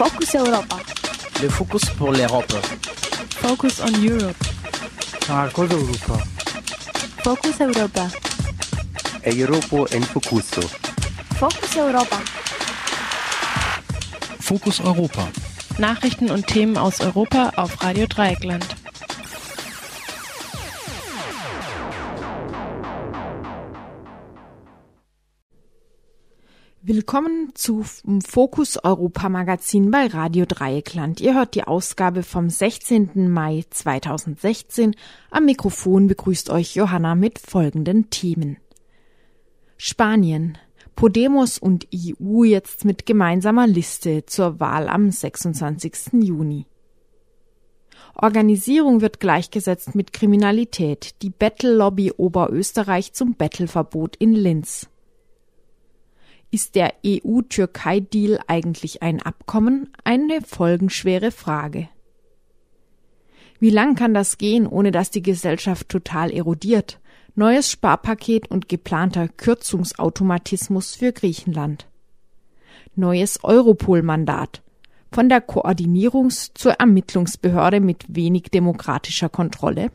Focus Europa. Le Focus pour l'Europe. Focus on Europe. Marcos Europa. Focus Europa. Europa en Focuso. Focus Europa. Fokus Europa. Nachrichten und Themen aus Europa auf Radio Dreieckland. Willkommen zu Fokus Europa Magazin bei Radio Dreieckland. Ihr hört die Ausgabe vom 16. Mai 2016. Am Mikrofon begrüßt euch Johanna mit folgenden Themen. Spanien. Podemos und EU jetzt mit gemeinsamer Liste zur Wahl am 26. Juni. Organisierung wird gleichgesetzt mit Kriminalität. Die Battle Lobby Oberösterreich zum Battleverbot in Linz. Ist der EU-Türkei-Deal eigentlich ein Abkommen? Eine folgenschwere Frage. Wie lang kann das gehen, ohne dass die Gesellschaft total erodiert? Neues Sparpaket und geplanter Kürzungsautomatismus für Griechenland. Neues Europol-Mandat. Von der Koordinierungs- zur Ermittlungsbehörde mit wenig demokratischer Kontrolle.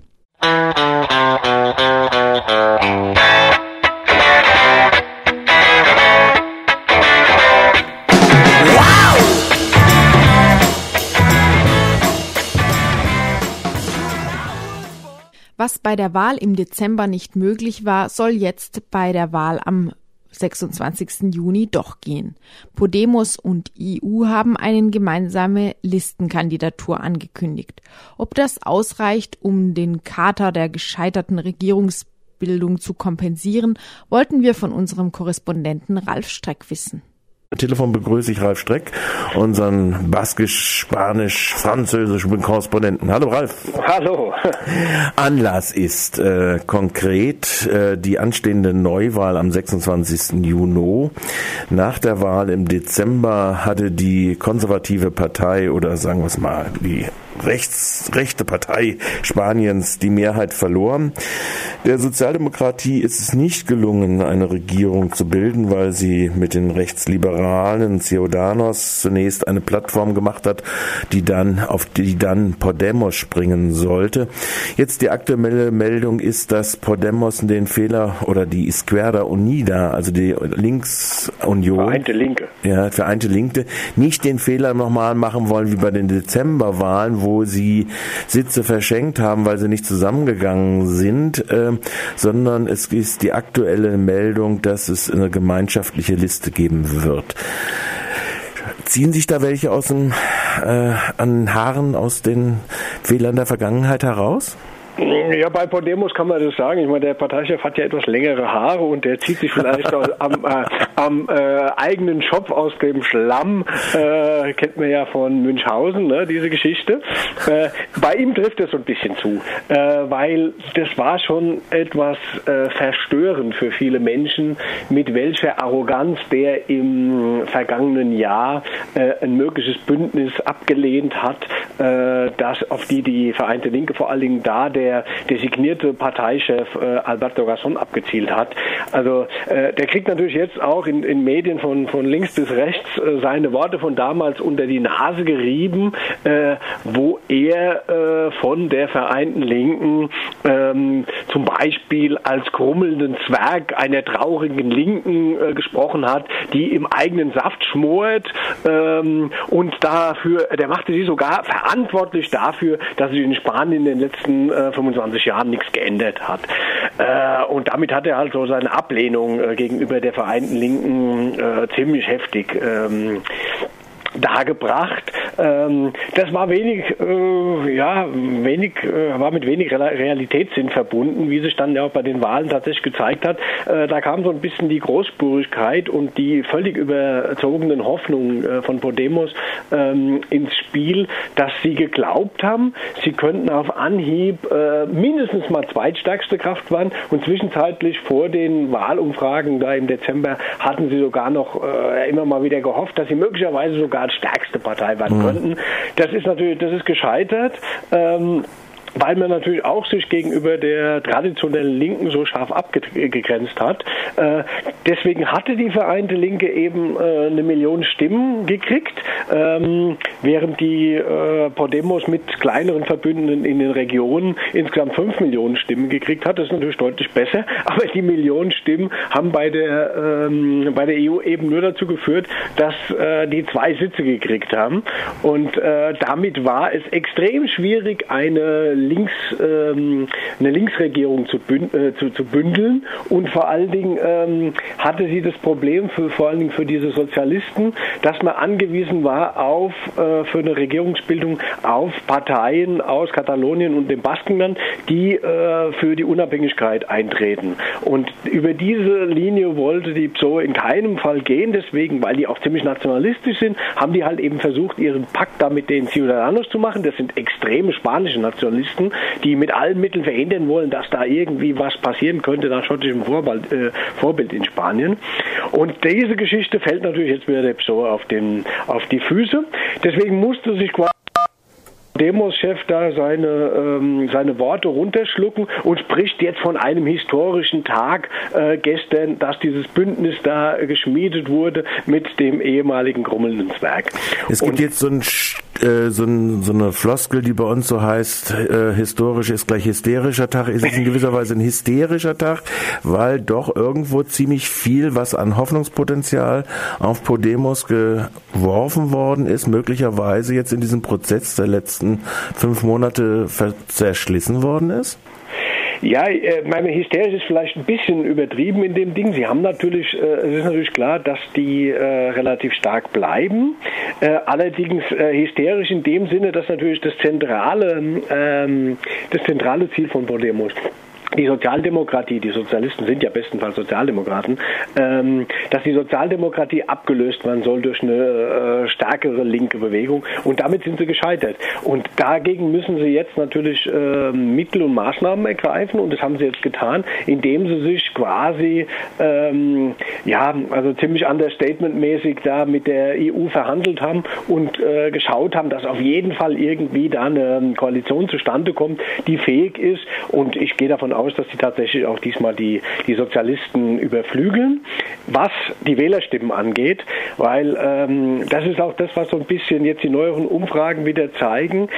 Was bei der Wahl im Dezember nicht möglich war, soll jetzt bei der Wahl am 26. Juni doch gehen. Podemos und EU haben eine gemeinsame Listenkandidatur angekündigt. Ob das ausreicht, um den Kater der gescheiterten Regierungsbildung zu kompensieren, wollten wir von unserem Korrespondenten Ralf Streck wissen. Telefon begrüße ich Ralf Streck, unseren baskisch, spanisch, französischen Korrespondenten. Hallo Ralf. Hallo. Anlass ist äh, konkret äh, die anstehende Neuwahl am 26. Juni. Nach der Wahl im Dezember hatte die konservative Partei oder sagen wir es mal die rechts, rechte Partei Spaniens die Mehrheit verloren. Der Sozialdemokratie ist es nicht gelungen, eine Regierung zu bilden, weil sie mit den Rechtsliberalen Ciudadanos zunächst eine Plattform gemacht hat, die dann auf die dann Podemos springen sollte. Jetzt die aktuelle Meldung ist, dass Podemos den Fehler oder die Izquierda Unida, also die Linksunion, Vereinte Linke, ja, Vereinte Linke, nicht den Fehler nochmal machen wollen wie bei den Dezemberwahlen, wo sie Sitze verschenkt haben, weil sie nicht zusammengegangen sind, äh, sondern es ist die aktuelle Meldung, dass es eine gemeinschaftliche Liste geben wird. Ziehen sich da welche aus den äh, an Haaren aus den Fehlern der Vergangenheit heraus? Ja, bei Podemos kann man das sagen. Ich meine, der Parteichef hat ja etwas längere Haare und der zieht sich vielleicht am, äh, am äh, eigenen Schopf aus dem Schlamm. Äh, kennt man ja von Münchhausen, ne, diese Geschichte. Äh, bei ihm trifft es so ein bisschen zu, äh, weil das war schon etwas äh, verstörend für viele Menschen, mit welcher Arroganz der im vergangenen Jahr ein mögliches Bündnis abgelehnt hat, das auf die die Vereinte Linke vor allen Dingen da der der designierte Parteichef äh, Alberto Gasson abgezielt hat. Also äh, der kriegt natürlich jetzt auch in, in Medien von, von links bis rechts äh, seine Worte von damals unter die Nase gerieben, äh, wo er äh, von der Vereinten Linken ähm, zum Beispiel als krummelnden Zwerg einer traurigen Linken äh, gesprochen hat, die im eigenen Saft schmort ähm, und dafür, der machte sie sogar verantwortlich dafür, dass sich in Spanien in den letzten äh, 25 Jahren nichts geändert hat. Äh, und damit hat er halt so seine Ablehnung äh, gegenüber der Vereinten Linken äh, ziemlich heftig ähm, dargebracht. Ähm, das war wenig, äh, ja, wenig, äh, war mit wenig Realitätssinn verbunden, wie sich dann ja auch bei den Wahlen tatsächlich gezeigt hat. Äh, da kam so ein bisschen die Großspurigkeit und die völlig überzogenen Hoffnungen äh, von Podemos ähm, ins Spiel, dass sie geglaubt haben, sie könnten auf Anhieb äh, mindestens mal zweitstärkste Kraft waren und zwischenzeitlich vor den Wahlumfragen da im Dezember hatten sie sogar noch äh, immer mal wieder gehofft, dass sie möglicherweise sogar als stärkste Partei werden mhm. könnten. Das ist natürlich, das ist gescheitert. Ähm, weil man natürlich auch sich gegenüber der traditionellen Linken so scharf abgegrenzt hat. Äh, deswegen hatte die Vereinte Linke eben äh, eine Million Stimmen gekriegt, ähm, während die äh, Podemos mit kleineren Verbündeten in den Regionen insgesamt fünf Millionen Stimmen gekriegt hat. Das ist natürlich deutlich besser, aber die Millionen Stimmen haben bei der, ähm, bei der EU eben nur dazu geführt, dass die zwei Sitze gekriegt haben. Und damit war es extrem schwierig, eine Links, ähm, eine Linksregierung zu, bünd, äh, zu, zu, bündeln. Und vor allen Dingen ähm, hatte sie das Problem, für, vor allen Dingen für diese Sozialisten, dass man angewiesen war auf äh, für eine Regierungsbildung auf Parteien aus Katalonien und dem Baskenland, die äh, für die Unabhängigkeit eintreten. Und über diese Linie wollte die PSOE in keinem Fall gehen, deswegen, weil die auch ziemlich nationalistisch sind, haben die halt eben versucht, ihren Pakt da mit den Ciudadanos zu machen. Das sind extreme spanische Nationalisten, die mit allen Mitteln verhindern wollen, dass da irgendwie was passieren könnte nach schottischem Vorbild, äh, Vorbild in Spanien. Und diese Geschichte fällt natürlich jetzt wieder der PSOE auf, den, auf die Füße. Deswegen musste sich quasi Demos-Chef da seine, ähm, seine Worte runterschlucken und spricht jetzt von einem historischen Tag äh, gestern, dass dieses Bündnis da geschmiedet wurde mit dem ehemaligen grummelnden Zwerg. Es gibt und jetzt so, ein, äh, so, ein, so, eine Floskel, die bei uns so heißt, äh, historisch ist gleich hysterischer Tag. Ist es in gewisser Weise ein hysterischer Tag, weil doch irgendwo ziemlich viel, was an Hoffnungspotenzial auf Podemos geworfen worden ist, möglicherweise jetzt in diesem Prozess der letzten letzten fünf Monate zerschlissen worden ist? Ja, äh, meine Hysterie ist vielleicht ein bisschen übertrieben in dem Ding. Sie haben natürlich, äh, es ist natürlich klar, dass die äh, relativ stark bleiben. Allerdings hysterisch in dem Sinne, dass natürlich das zentrale, ähm, das zentrale Ziel von Podemos die Sozialdemokratie, die Sozialisten sind ja bestenfalls Sozialdemokraten, ähm, dass die Sozialdemokratie abgelöst werden soll durch eine äh, stärkere linke Bewegung. Und damit sind sie gescheitert. Und dagegen müssen sie jetzt natürlich äh, Mittel und Maßnahmen ergreifen. Und das haben sie jetzt getan, indem sie sich quasi ähm, ja also ziemlich understatementmäßig da mit der EU verhandelt haben und äh, geschaut haben, dass auf jeden Fall irgendwie da eine Koalition zustande kommt, die fähig ist. Und ich gehe davon aus, dass sie tatsächlich auch diesmal die, die Sozialisten überflügeln, was die Wählerstimmen angeht, weil ähm, das ist auch das, was so ein bisschen jetzt die neueren Umfragen wieder zeigen.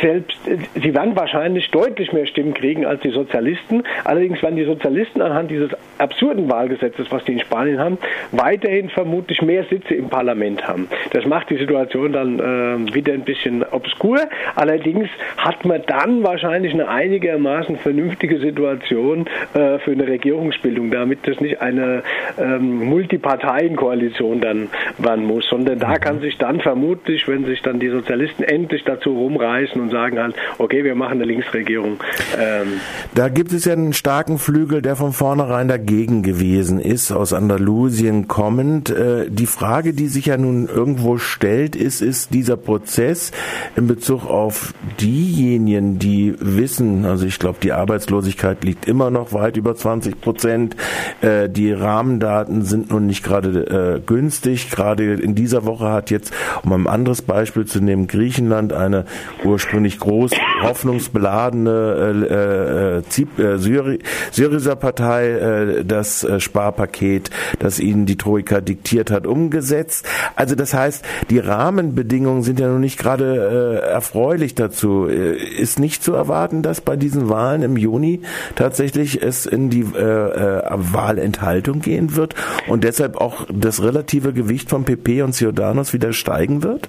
Selbst, sie werden wahrscheinlich deutlich mehr Stimmen kriegen als die Sozialisten. Allerdings werden die Sozialisten anhand dieses absurden Wahlgesetzes, was die in Spanien haben, weiterhin vermutlich mehr Sitze im Parlament haben. Das macht die Situation dann äh, wieder ein bisschen obskur. Allerdings hat man dann wahrscheinlich eine einigermaßen vernünftige Situation Situation äh, für eine Regierungsbildung, damit das nicht eine ähm, Multiparteienkoalition dann werden muss, sondern da kann sich dann vermutlich, wenn sich dann die Sozialisten endlich dazu rumreißen und sagen halt, okay, wir machen eine Linksregierung. Ähm, da gibt es ja einen starken Flügel, der von vornherein dagegen gewesen ist, aus Andalusien kommend. Äh, die Frage, die sich ja nun irgendwo stellt, ist, ist dieser Prozess in Bezug auf diejenigen, die wissen, also ich glaube, die Arbeitslosigkeit Arbeitslosigkeit liegt immer noch weit über 20 Prozent. Äh, die Rahmendaten sind nun nicht gerade äh, günstig. Gerade in dieser Woche hat jetzt, um ein anderes Beispiel zu nehmen, Griechenland eine ursprünglich groß hoffnungsbeladene äh, Syri Syriza Partei das Sparpaket, das ihnen die Troika diktiert hat, umgesetzt. Also das heißt, die Rahmenbedingungen sind ja noch nicht gerade erfreulich dazu. Ist nicht zu erwarten, dass bei diesen Wahlen im Juni tatsächlich es in die äh, äh, Wahlenthaltung gehen wird und deshalb auch das relative Gewicht von PP und Ciudadanos wieder steigen wird?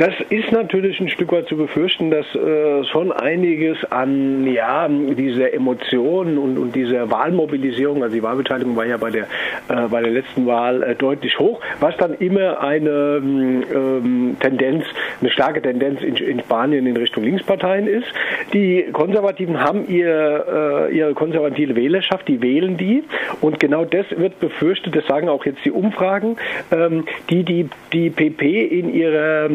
Das ist natürlich ein Stück weit zu befürchten, dass äh, schon einiges an ja dieser Emotionen und, und dieser Wahlmobilisierung, also die Wahlbeteiligung war ja bei der äh, bei der letzten Wahl äh, deutlich hoch, was dann immer eine ähm, Tendenz, eine starke Tendenz in, in, Spanien in Richtung Linksparteien ist. Die Konservativen haben ihr, äh, ihre konservative Wählerschaft, die wählen die und genau das wird befürchtet, das sagen auch jetzt die Umfragen, ähm, die die die PP in ihrer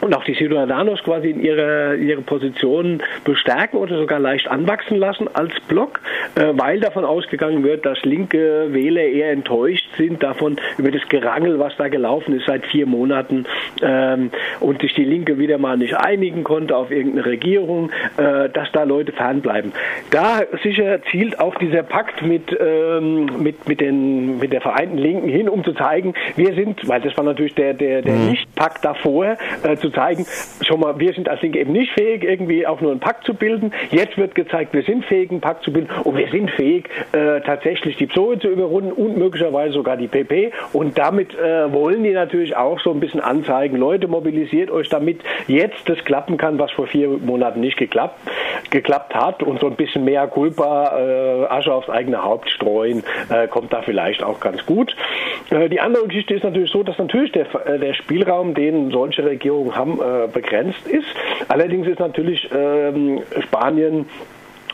und auch die Ciudadanos quasi in ihre, ihre Position bestärken oder sogar leicht anwachsen lassen als Block, äh, weil davon ausgegangen wird, dass linke Wähler eher enttäuscht sind davon über das Gerangel, was da gelaufen ist seit vier Monaten ähm, und sich die Linke wieder mal nicht einigen konnte auf irgendeine Regierung, äh, dass da Leute fernbleiben. Da sicher zielt auch dieser Pakt mit, ähm, mit, mit, den, mit der Vereinten Linken hin, um zu zeigen, wir sind, weil das war natürlich der, der, der mhm. Nicht-Pakt davor, äh, zu zeigen, schon mal, wir sind als Linke eben nicht fähig, irgendwie auch nur einen Pakt zu bilden. Jetzt wird gezeigt, wir sind fähig, einen Pakt zu bilden und wir sind fähig, äh, tatsächlich die PSOE zu überrunden und möglicherweise sogar die PP. Und damit äh, wollen die natürlich auch so ein bisschen anzeigen, Leute, mobilisiert euch, damit jetzt das klappen kann, was vor vier Monaten nicht geklappt, geklappt hat und so ein bisschen mehr Culpa, äh, Asche aufs eigene Haupt streuen, äh, kommt da vielleicht auch ganz gut. Äh, die andere Geschichte ist natürlich so, dass natürlich der, äh, der Spielraum, den solche Regierungen haben, äh, begrenzt ist. Allerdings ist natürlich ähm, Spanien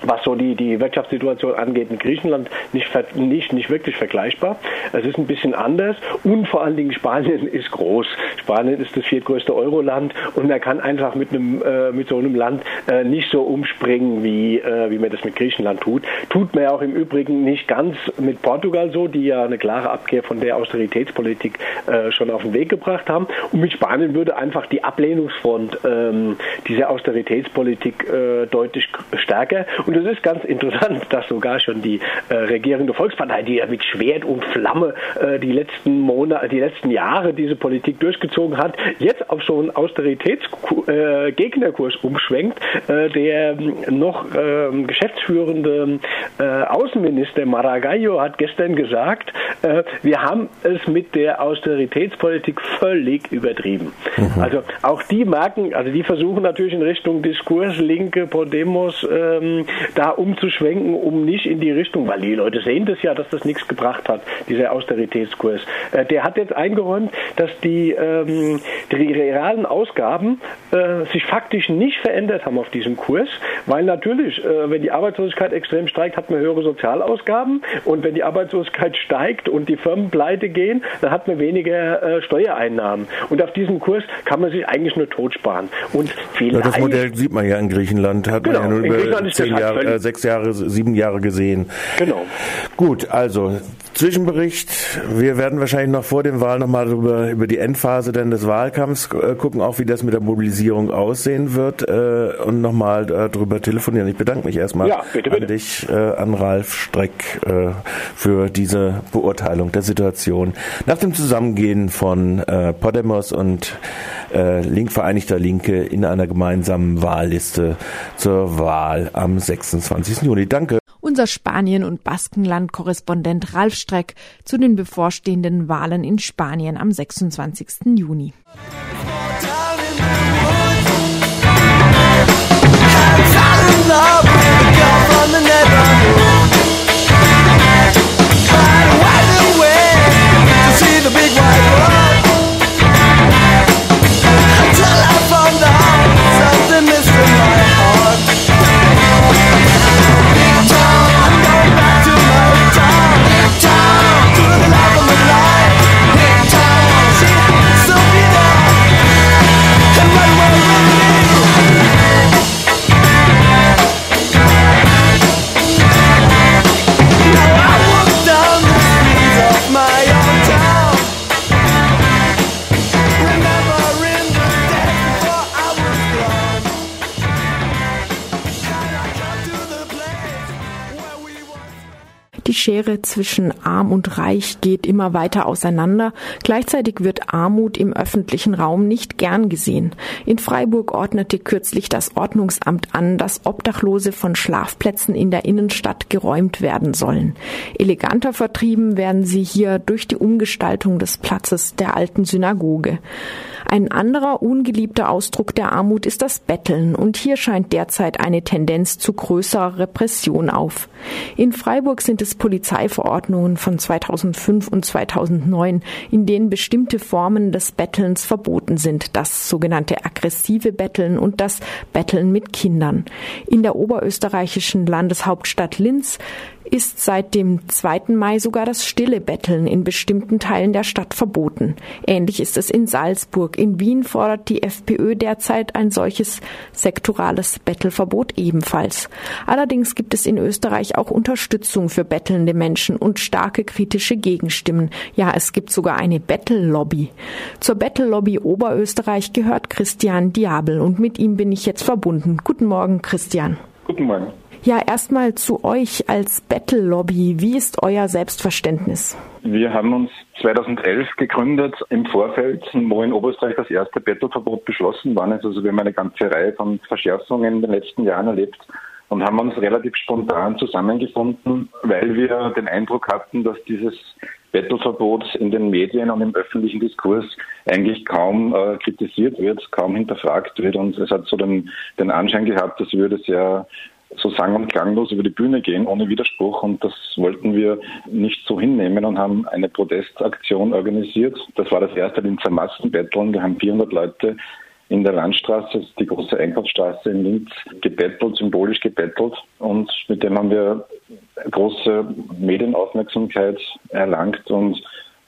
was so die, die Wirtschaftssituation angeht in Griechenland nicht, nicht, nicht wirklich vergleichbar. Es ist ein bisschen anders und vor allen Dingen Spanien ist groß. Spanien ist das viertgrößte Euroland und man kann einfach mit, einem, äh, mit so einem Land äh, nicht so umspringen, wie, äh, wie man das mit Griechenland tut. Tut man ja auch im Übrigen nicht ganz mit Portugal so, die ja eine klare Abkehr von der Austeritätspolitik äh, schon auf den Weg gebracht haben. Und mit Spanien würde einfach die Ablehnungsfront ähm, dieser Austeritätspolitik äh, deutlich stärker. Und und es ist ganz interessant, dass sogar schon die äh, regierende Volkspartei, die ja mit Schwert und Flamme äh, die letzten Monate, die letzten Jahre diese Politik durchgezogen hat, jetzt auf so einen Austeritätsgegnerkurs äh, umschwenkt. Äh, der ähm, noch ähm, geschäftsführende äh, Außenminister Maragall hat gestern gesagt, äh, wir haben es mit der Austeritätspolitik völlig übertrieben. Mhm. Also auch die merken, also die versuchen natürlich in Richtung Diskurs, Linke, Podemos, ähm, da umzuschwenken, um nicht in die Richtung, weil die Leute sehen das ja, dass das nichts gebracht hat, dieser Austeritätskurs. Äh, der hat jetzt eingeräumt, dass die, ähm, die realen Ausgaben äh, sich faktisch nicht verändert haben auf diesem Kurs, weil natürlich, äh, wenn die Arbeitslosigkeit extrem steigt, hat man höhere Sozialausgaben und wenn die Arbeitslosigkeit steigt und die Firmen pleite gehen, dann hat man weniger äh, Steuereinnahmen. Und auf diesem Kurs kann man sich eigentlich nur tot sparen. Und ja, das Modell sieht man ja in Griechenland, hat genau, man ja nur über zehn Jahre Jahre, äh, sechs Jahre, sieben Jahre gesehen. Genau. Gut, also Zwischenbericht. Wir werden wahrscheinlich noch vor dem Wahl nochmal über, über die Endphase denn des Wahlkampfs äh, gucken, auch wie das mit der Mobilisierung aussehen wird äh, und nochmal äh, darüber telefonieren. Ich bedanke mich erstmal ja, bitte, bitte. an dich, äh, an Ralf Streck, äh, für diese Beurteilung der Situation. Nach dem Zusammengehen von äh, Podemos und äh, Link Vereinigter Linke in einer gemeinsamen Wahlliste zur Wahl am 26. Juni. Danke. Unser Spanien- und Baskenland-Korrespondent Ralf Streck zu den bevorstehenden Wahlen in Spanien am 26. Juni. Die Schere zwischen arm und reich geht immer weiter auseinander. Gleichzeitig wird Armut im öffentlichen Raum nicht gern gesehen. In Freiburg ordnete kürzlich das Ordnungsamt an, dass Obdachlose von Schlafplätzen in der Innenstadt geräumt werden sollen. Eleganter vertrieben werden sie hier durch die Umgestaltung des Platzes der alten Synagoge. Ein anderer ungeliebter Ausdruck der Armut ist das Betteln und hier scheint derzeit eine Tendenz zu größerer Repression auf. In Freiburg sind es Polizeiverordnungen von 2005 und 2009, in denen bestimmte Formen des Bettelns verboten sind, das sogenannte aggressive Betteln und das Betteln mit Kindern. In der oberösterreichischen Landeshauptstadt Linz ist seit dem 2. Mai sogar das stille Betteln in bestimmten Teilen der Stadt verboten. Ähnlich ist es in Salzburg. In Wien fordert die FPÖ derzeit ein solches sektorales Bettelverbot ebenfalls. Allerdings gibt es in Österreich auch Unterstützung für bettelnde Menschen und starke kritische Gegenstimmen. Ja, es gibt sogar eine Bettellobby. Zur Bettellobby Oberösterreich gehört Christian Diabel und mit ihm bin ich jetzt verbunden. Guten Morgen, Christian. Guten Morgen. Ja, erstmal zu euch als Battle-Lobby. Wie ist euer Selbstverständnis? Wir haben uns 2011 gegründet im Vorfeld, wo in Oberösterreich das erste Battle-Verbot beschlossen war. Also wir haben eine ganze Reihe von Verschärfungen in den letzten Jahren erlebt und haben uns relativ spontan zusammengefunden, weil wir den Eindruck hatten, dass dieses Battleverbot in den Medien und im öffentlichen Diskurs eigentlich kaum äh, kritisiert wird, kaum hinterfragt wird. Und es hat so den, den Anschein gehabt, als würde ja so sang- und klanglos über die Bühne gehen, ohne Widerspruch. Und das wollten wir nicht so hinnehmen und haben eine Protestaktion organisiert. Das war das erste Linzer Massenbetteln. Wir haben 400 Leute in der Landstraße, die große Einkaufsstraße in Linz, gebettelt, symbolisch gebettelt. Und mit dem haben wir große Medienaufmerksamkeit erlangt und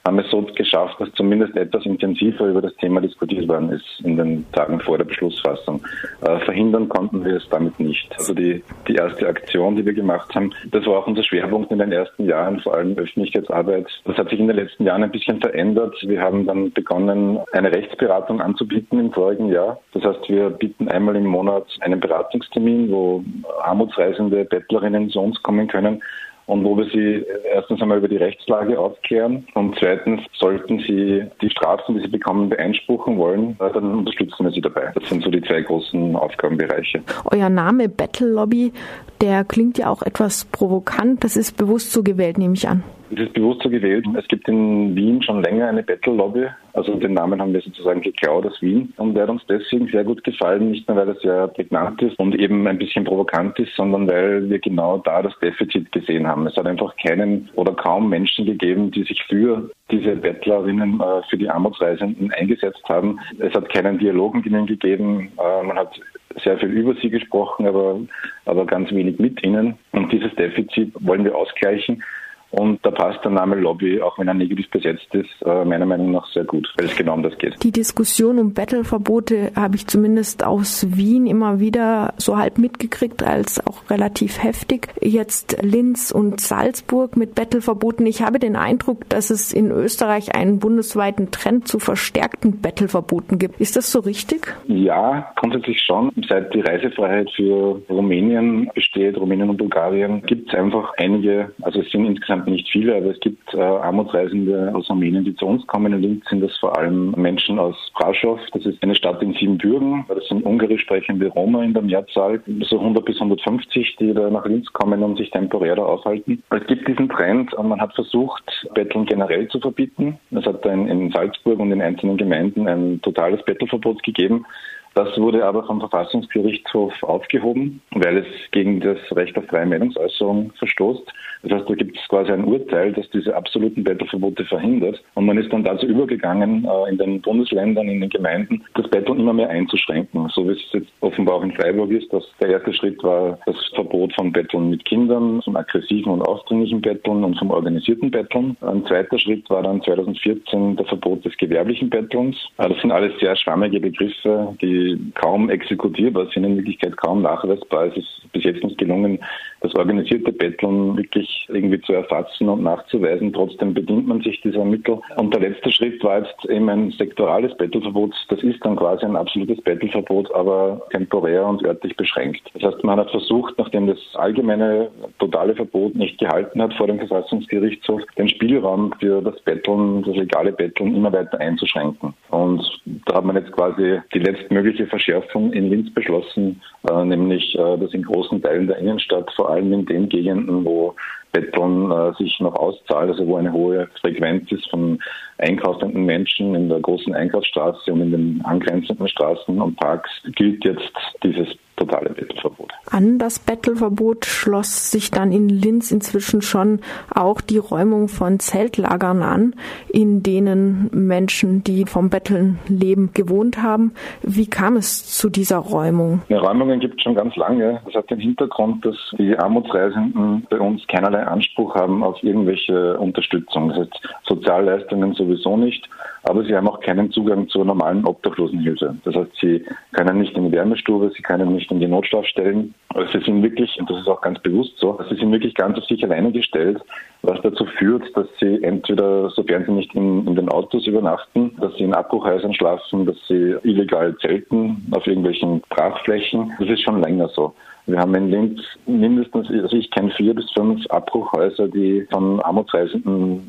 haben es so geschafft, dass zumindest etwas intensiver über das Thema diskutiert worden ist in den Tagen vor der Beschlussfassung. Äh, verhindern konnten wir es damit nicht. Also die, die erste Aktion, die wir gemacht haben, das war auch unser Schwerpunkt in den ersten Jahren, vor allem Öffentlichkeitsarbeit. Das hat sich in den letzten Jahren ein bisschen verändert. Wir haben dann begonnen, eine Rechtsberatung anzubieten im vorigen Jahr. Das heißt, wir bieten einmal im Monat einen Beratungstermin, wo armutsreisende Bettlerinnen zu uns kommen können und wo wir sie erstens einmal über die Rechtslage aufklären und zweitens sollten sie die Strafen, die sie bekommen, beeinspruchen wollen, äh, dann unterstützen wir sie dabei. Das sind so die zwei großen Aufgabenbereiche. Euer Name Battle Lobby, der klingt ja auch etwas provokant. Das ist bewusst so gewählt, nehme ich an. Es ist bewusst so gewählt. Es gibt in Wien schon länger eine Battle Lobby. Also den Namen haben wir sozusagen geklaut aus Wien. Und der hat uns deswegen sehr gut gefallen, nicht nur weil er sehr prägnant ist und eben ein bisschen provokant ist, sondern weil wir genau da das Defizit gesehen haben. Es hat einfach keinen oder kaum Menschen gegeben, die sich für diese Bettlerinnen, äh, für die Armutsreisenden eingesetzt haben. Es hat keinen Dialog mit ihnen gegeben. Äh, man hat sehr viel über sie gesprochen, aber, aber ganz wenig mit ihnen. Und dieses Defizit wollen wir ausgleichen. Und da passt der Name Lobby, auch wenn er negativ besetzt ist, äh, meiner Meinung nach sehr gut, weil es genau um das geht. Die Diskussion um Battleverbote habe ich zumindest aus Wien immer wieder so halb mitgekriegt, als auch relativ heftig. Jetzt Linz und Salzburg mit Battleverboten. Ich habe den Eindruck, dass es in Österreich einen bundesweiten Trend zu verstärkten Battleverboten gibt. Ist das so richtig? Ja, grundsätzlich schon. Seit die Reisefreiheit für Rumänien besteht, Rumänien und Bulgarien, gibt es einfach einige, also es sind insgesamt nicht viele, aber es gibt äh, Armutsreisende aus Armenien, die zu uns kommen. In Linz sind das vor allem Menschen aus Braschow. Das ist eine Stadt in Siebenbürgen. Das sind ungarisch sprechende Roma in der Mehrzahl. So 100 bis 150, die da nach Linz kommen und sich temporär da aufhalten. Es gibt diesen Trend und man hat versucht, Betteln generell zu verbieten. Es hat in Salzburg und in einzelnen Gemeinden ein totales Bettelverbot gegeben. Das wurde aber vom Verfassungsgerichtshof aufgehoben, weil es gegen das Recht auf freie Meinungsäußerung verstoßt. Das heißt, da gibt es quasi ein Urteil, das diese absoluten Bettelverbote verhindert. Und man ist dann dazu übergegangen, äh, in den Bundesländern, in den Gemeinden, das Betteln immer mehr einzuschränken. So wie es jetzt offenbar auch in Freiburg ist, dass der erste Schritt war das Verbot von Betteln mit Kindern, vom aggressiven und aufdringlichen Betteln und vom organisierten Betteln. Ein zweiter Schritt war dann 2014 der Verbot des gewerblichen Bettelns. Äh, das sind alles sehr schwammige Begriffe, die kaum exekutierbar sind, in Wirklichkeit kaum nachweisbar. Es ist bis jetzt nicht gelungen, das organisierte Betteln wirklich irgendwie zu erfassen und nachzuweisen. Trotzdem bedient man sich dieser Mittel. Und der letzte Schritt war jetzt eben ein sektorales Bettelverbot. Das ist dann quasi ein absolutes Bettelverbot, aber temporär und örtlich beschränkt. Das heißt, man hat versucht, nachdem das allgemeine totale Verbot nicht gehalten hat vor dem Verfassungsgerichtshof, den Spielraum für das Betteln, das legale Betteln immer weiter einzuschränken. Und da hat man jetzt quasi die letztmögliche Verschärfung in Linz beschlossen, äh, nämlich äh, dass in großen Teilen der Innenstadt, vor allem in den Gegenden, wo Betteln äh, sich noch auszahlt, also wo eine hohe Frequenz ist von einkaufenden Menschen in der großen Einkaufsstraße und in den angrenzenden Straßen und Parks, gilt jetzt dieses totale Bettelverbot. An das Bettelverbot schloss sich dann in Linz inzwischen schon auch die Räumung von Zeltlagern an, in denen Menschen, die vom Betteln leben, gewohnt haben. Wie kam es zu dieser Räumung? Ja, Räumungen gibt es schon ganz lange. Das hat den Hintergrund, dass die Armutsreisenden bei uns keinerlei Anspruch haben auf irgendwelche Unterstützung. Das heißt, Sozialleistungen sowieso nicht, aber sie haben auch keinen Zugang zur normalen Obdachlosenhilfe. Das heißt, sie können nicht in die Wärmestube, sie können nicht in die Notschlafstellen aber sie sind wirklich, und das ist auch ganz bewusst so, sie sind wirklich ganz auf sich alleine gestellt, was dazu führt, dass sie entweder, sofern sie nicht in, in den Autos übernachten, dass sie in Abbruchhäusern schlafen, dass sie illegal zelten auf irgendwelchen Brachflächen. Das ist schon länger so. Wir haben in Linz mindestens, also ich kenne vier bis fünf Abbruchhäuser, die von Armutsreisenden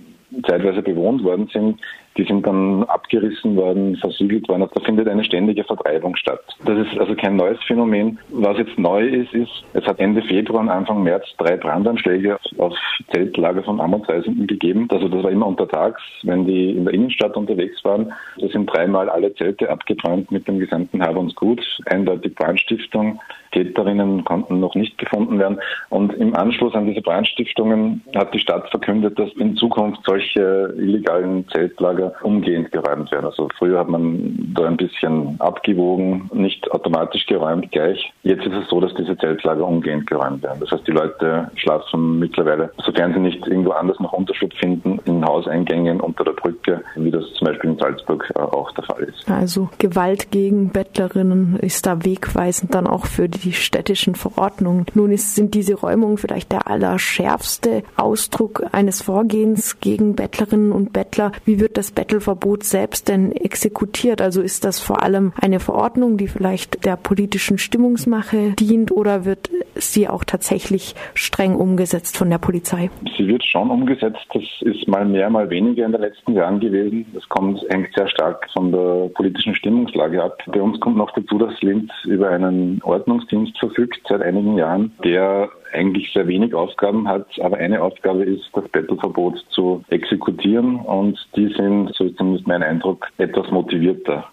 zeitweise bewohnt worden sind, die sind dann abgerissen worden, versiegelt worden. Da findet eine ständige Vertreibung statt. Das ist also kein neues Phänomen. Was jetzt neu ist, ist, es hat Ende Februar und Anfang März drei Brandanschläge auf Zeltlager von Armutsreisenden gegeben. Also das war immer untertags, wenn die in der Innenstadt unterwegs waren. Da sind dreimal alle Zelte abgebrannt mit dem gesamten Hab und Gut. Eindeutig Brandstiftung. Täterinnen konnten noch nicht gefunden werden. Und im Anschluss an diese Brandstiftungen hat die Stadt verkündet, dass in Zukunft solche illegalen Zeltlager umgehend geräumt werden. Also früher hat man da ein bisschen abgewogen, nicht automatisch geräumt gleich. Jetzt ist es so, dass diese Zeltlager umgehend geräumt werden. Das heißt, die Leute schlafen mittlerweile, sofern sie nicht irgendwo anders noch Unterschlupf finden, in Hauseingängen unter der Brücke, wie das zum Beispiel in Salzburg äh, auch der Fall ist. Also Gewalt gegen Bettlerinnen ist da wegweisend dann auch für die städtischen Verordnungen. Nun ist, sind diese Räumungen vielleicht der allerschärfste Ausdruck eines Vorgehens gegen Bettlerinnen und Bettler. Wie wird das Bettelverbot selbst denn exekutiert? Also ist das vor allem eine Verordnung, die vielleicht der politischen Stimmungsmache dient oder wird sie auch tatsächlich streng umgesetzt von der Polizei? Sie wird schon umgesetzt. Das ist mal mehr, mal weniger in den letzten Jahren gewesen. Das kommt, hängt sehr stark von der politischen Stimmungslage ab. Bei uns kommt noch dazu, dass Linz über einen Ordnungsdienst verfügt seit einigen Jahren, der eigentlich sehr wenig Aufgaben hat, aber eine Aufgabe ist, das Bettelverbot zu exekutieren und die sind, so ist zumindest mein Eindruck, etwas motivierter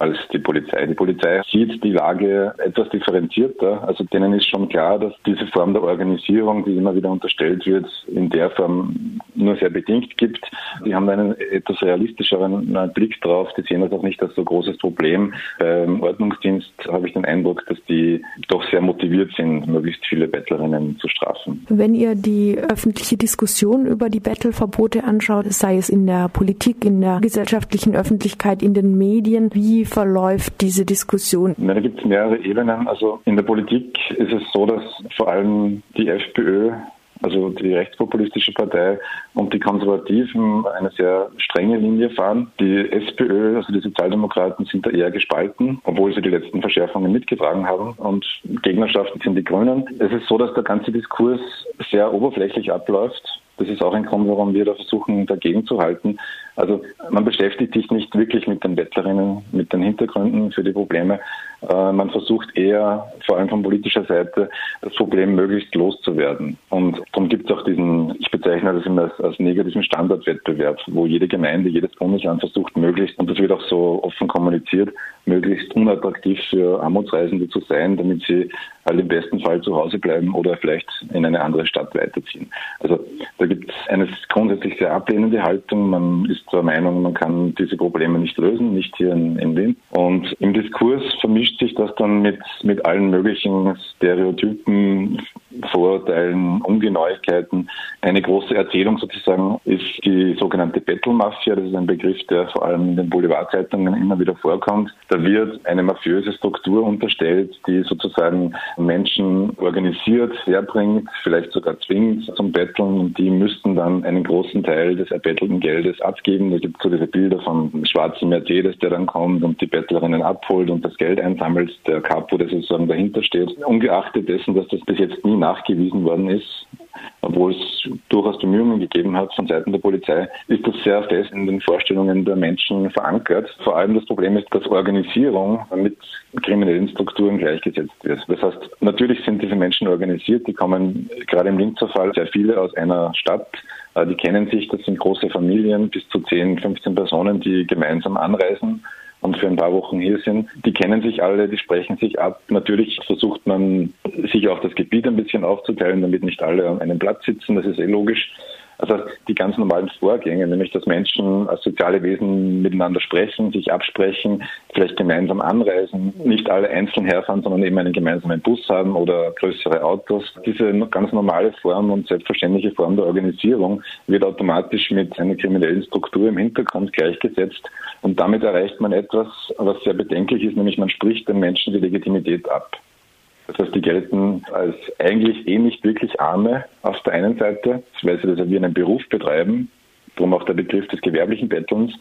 als die Polizei. Die Polizei sieht die Lage etwas differenzierter. Also denen ist schon klar, dass diese Form der Organisierung, die immer wieder unterstellt wird, in der Form nur sehr bedingt gibt. Die haben einen etwas realistischeren Blick drauf. Die sehen das auch nicht als so großes Problem. Beim Ordnungsdienst habe ich den Eindruck, dass die doch sehr motiviert sind, möglichst viele Bettlerinnen zu strafen. Wenn ihr die öffentliche Diskussion über die Bettelverbote anschaut, sei es in der Politik, in der gesellschaftlichen Öffentlichkeit, in den Medien, wie verläuft diese Diskussion? Ja, da gibt es mehrere Ebenen. Also in der Politik ist es so, dass vor allem die FPÖ also die rechtspopulistische Partei und die Konservativen eine sehr strenge Linie fahren. Die SPÖ, also die Sozialdemokraten, sind da eher gespalten, obwohl sie die letzten Verschärfungen mitgetragen haben. Und Gegnerschaft sind die Grünen. Es ist so, dass der ganze Diskurs sehr oberflächlich abläuft. Das ist auch ein Grund, warum wir da versuchen, dagegen zu halten. Also man beschäftigt sich nicht wirklich mit den Bettlerinnen, mit den Hintergründen für die Probleme. Äh, man versucht eher, vor allem von politischer Seite, das Problem möglichst loszuwerden. Und darum gibt es auch diesen, ich bezeichne das immer als, als negativen Standardwettbewerb, wo jede Gemeinde, jedes Bundesland versucht, möglichst, und das wird auch so offen kommuniziert, möglichst unattraktiv für Armutsreisende zu sein, damit sie halt im besten Fall zu Hause bleiben oder vielleicht in eine andere Stadt weiterziehen. Also da gibt es eine grundsätzlich sehr ablehnende Haltung. Man ist zur Meinung, man kann diese Probleme nicht lösen, nicht hier in, in Wien. Und im Diskurs vermischt sich das dann mit, mit allen möglichen Stereotypen, Vorurteilen, Ungenauigkeiten. Eine große Erzählung sozusagen ist die sogenannte Bettelmafia. Das ist ein Begriff, der vor allem in den Boulevardzeitungen immer wieder vorkommt. Da wird eine mafiöse Struktur unterstellt, die sozusagen Menschen organisiert, herbringt, vielleicht sogar zwingt zum Betteln und die müssten dann einen großen Teil des erbettelten Geldes abgeben. Da gibt es so diese Bilder vom schwarzen Mercedes, der dann kommt und die Bettlerinnen abholt und das Geld einsammelt, der Capo, der sozusagen dahinter steht. Ungeachtet dessen, dass das bis jetzt nie nachgewiesen worden ist, obwohl es durchaus Bemühungen gegeben hat von Seiten der Polizei, ist das sehr fest in den Vorstellungen der Menschen verankert. Vor allem das Problem ist, dass Organisierung mit kriminellen Strukturen gleichgesetzt wird. Das heißt, natürlich sind diese Menschen organisiert, die kommen gerade im Linzer Fall sehr viele aus einer Stadt, die kennen sich, das sind große Familien, bis zu 10, 15 Personen, die gemeinsam anreisen und für ein paar Wochen hier sind. Die kennen sich alle, die sprechen sich ab. Natürlich versucht man, sich auch das Gebiet ein bisschen aufzuteilen, damit nicht alle an einem Platz sitzen. Das ist eh logisch. Also die ganz normalen Vorgänge, nämlich dass Menschen als soziale Wesen miteinander sprechen, sich absprechen, vielleicht gemeinsam anreisen, nicht alle einzeln herfahren, sondern eben einen gemeinsamen Bus haben oder größere Autos. Diese ganz normale Form und selbstverständliche Form der Organisierung wird automatisch mit einer kriminellen Struktur im Hintergrund gleichgesetzt. Und damit erreicht man etwas, was sehr bedenklich ist, nämlich man spricht den Menschen die Legitimität ab. Das heißt, die gelten als eigentlich eh nicht wirklich Arme auf der einen Seite, weil sie das ja wie einen Beruf betreiben, darum auch der Begriff des gewerblichen Bettelns.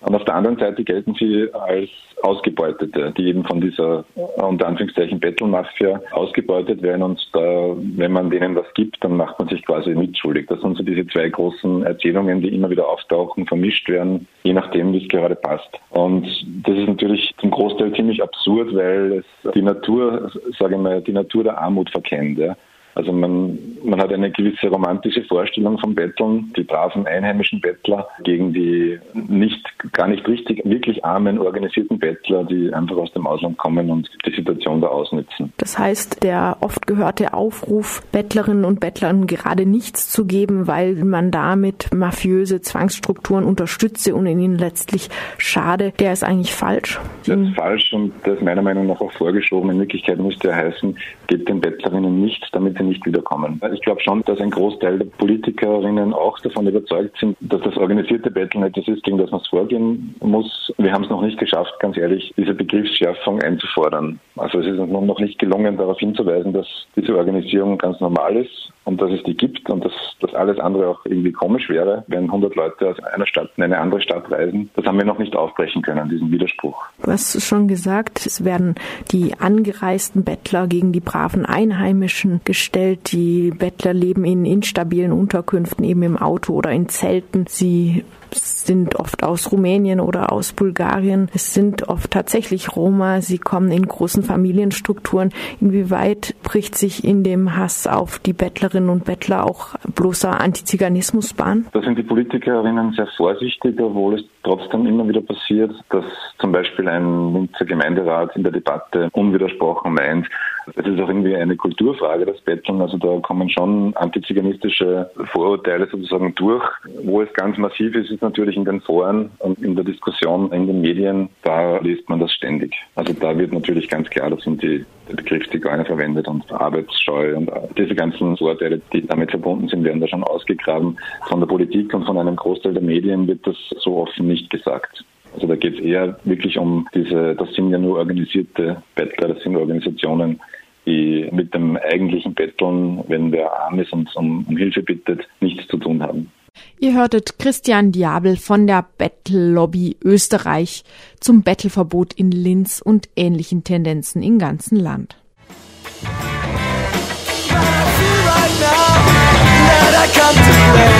Und auf der anderen Seite gelten sie als Ausgebeutete, die eben von dieser unter Anführungszeichen Bettelmafia ausgebeutet werden und da, wenn man denen was gibt, dann macht man sich quasi mitschuldig. Das sind so diese zwei großen Erzählungen, die immer wieder auftauchen, vermischt werden, je nachdem, wie es gerade passt. Und das ist natürlich zum Großteil ziemlich absurd, weil es die Natur, sage ich mal, die Natur der Armut verkennt. Ja. Also man, man hat eine gewisse romantische Vorstellung vom Betteln, die braven einheimischen Bettler gegen die nicht, gar nicht richtig, wirklich armen, organisierten Bettler, die einfach aus dem Ausland kommen und die Situation da ausnutzen. Das heißt, der oft gehörte Aufruf, Bettlerinnen und Bettlern gerade nichts zu geben, weil man damit mafiöse Zwangsstrukturen unterstütze und ihnen letztlich schade, der ist eigentlich falsch. Das ist falsch und das ist meiner Meinung nach auch vorgeschoben. In Wirklichkeit müsste er heißen, gebt den Bettlerinnen nichts, damit sie nicht wiederkommen. Ich glaube schon, dass ein Großteil der Politikerinnen auch davon überzeugt sind, dass das organisierte Betteln etwas ist, gegen das man vorgehen muss. Wir haben es noch nicht geschafft, ganz ehrlich, diese Begriffsschärfung einzufordern. Also es ist uns noch nicht gelungen, darauf hinzuweisen, dass diese Organisierung ganz normal ist und dass es die gibt und dass, dass alles andere auch irgendwie komisch wäre, wenn 100 Leute aus einer Stadt in eine andere Stadt reisen. Das haben wir noch nicht aufbrechen können, diesen Widerspruch. Du hast schon gesagt, es werden die angereisten Bettler gegen die braven Einheimischen gestellt. Die Bettler leben in instabilen Unterkünften, eben im Auto oder in Zelten. Sie sind oft aus Rumänien oder aus Bulgarien. Es sind oft tatsächlich Roma. Sie kommen in großen Familienstrukturen. Inwieweit bricht sich in dem Hass auf die Bettlerinnen und Bettler auch bloßer Antiziganismus Bahn? Da sind die Politikerinnen sehr vorsichtig, obwohl es trotzdem immer wieder passiert, dass zum Beispiel ein Linzer Gemeinderat in der Debatte unwidersprochen meint, es ist auch irgendwie eine Kulturfrage, das Betteln. Also da kommen schon antiziganistische Vorurteile sozusagen durch. Wo es ganz massiv ist, ist natürlich in den Foren und in der Diskussion in den Medien. Da liest man das ständig. Also da wird natürlich ganz klar, das sind die der Begriff Zigeuner verwendet und Arbeitsscheu und diese ganzen Vorurteile, die damit verbunden sind, werden da schon ausgegraben. Von der Politik und von einem Großteil der Medien wird das so offen nicht gesagt. Also da geht es eher wirklich um diese, das sind ja nur organisierte Bettler, das sind Organisationen, die mit dem eigentlichen Betteln, wenn wer arm ist und um Hilfe bittet, nichts zu tun haben. Ihr hörtet Christian Diabel von der Bettel-Lobby Österreich zum Bettelverbot in Linz und ähnlichen Tendenzen im ganzen Land. Ist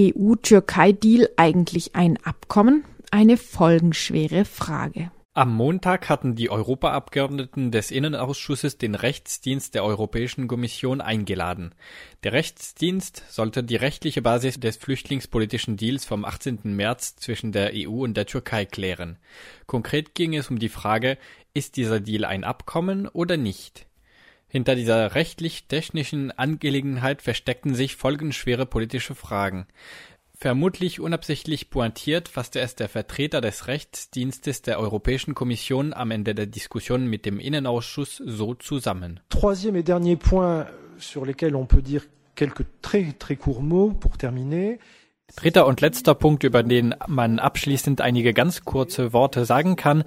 EU-Türkei-Deal eigentlich ein Abkommen? Eine folgenschwere Frage. Am Montag hatten die Europaabgeordneten des Innenausschusses den Rechtsdienst der Europäischen Kommission eingeladen. Der Rechtsdienst sollte die rechtliche Basis des flüchtlingspolitischen Deals vom 18. März zwischen der EU und der Türkei klären. Konkret ging es um die Frage, ist dieser Deal ein Abkommen oder nicht? Hinter dieser rechtlich-technischen Angelegenheit versteckten sich folgenschwere politische Fragen. Vermutlich unabsichtlich pointiert fasste es der Vertreter des Rechtsdienstes der Europäischen Kommission am Ende der Diskussion mit dem Innenausschuss so zusammen. Troisième et dernier point sur lesquels on peut dire quelques très très courts mots pour terminer. Dritter und letzter Punkt, über den man abschließend einige ganz kurze Worte sagen kann,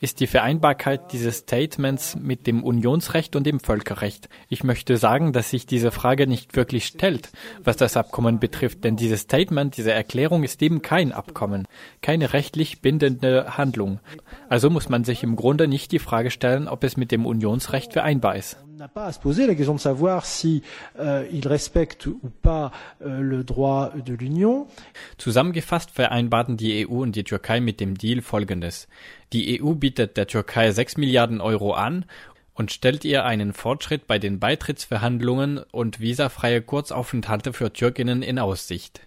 ist die Vereinbarkeit dieses Statements mit dem Unionsrecht und dem Völkerrecht. Ich möchte sagen, dass sich diese Frage nicht wirklich stellt, was das Abkommen betrifft, denn dieses Statement, diese Erklärung ist eben kein Abkommen, keine rechtlich bindende Handlung. Also muss man sich im Grunde nicht die Frage stellen, ob es mit dem Unionsrecht vereinbar ist. N'a pas à se poser la question de savoir si euh, il respecte ou pas euh, le droit de l'Union. Zusammengefasst vereinbarten die EU und die Türkei mit dem Deal Folgendes. Die EU bietet der Türkei 6 Milliarden Euro an und stellt ihr einen Fortschritt bei den Beitrittsverhandlungen und visafreie Kurzaufenthalte für Türkinnen in Aussicht.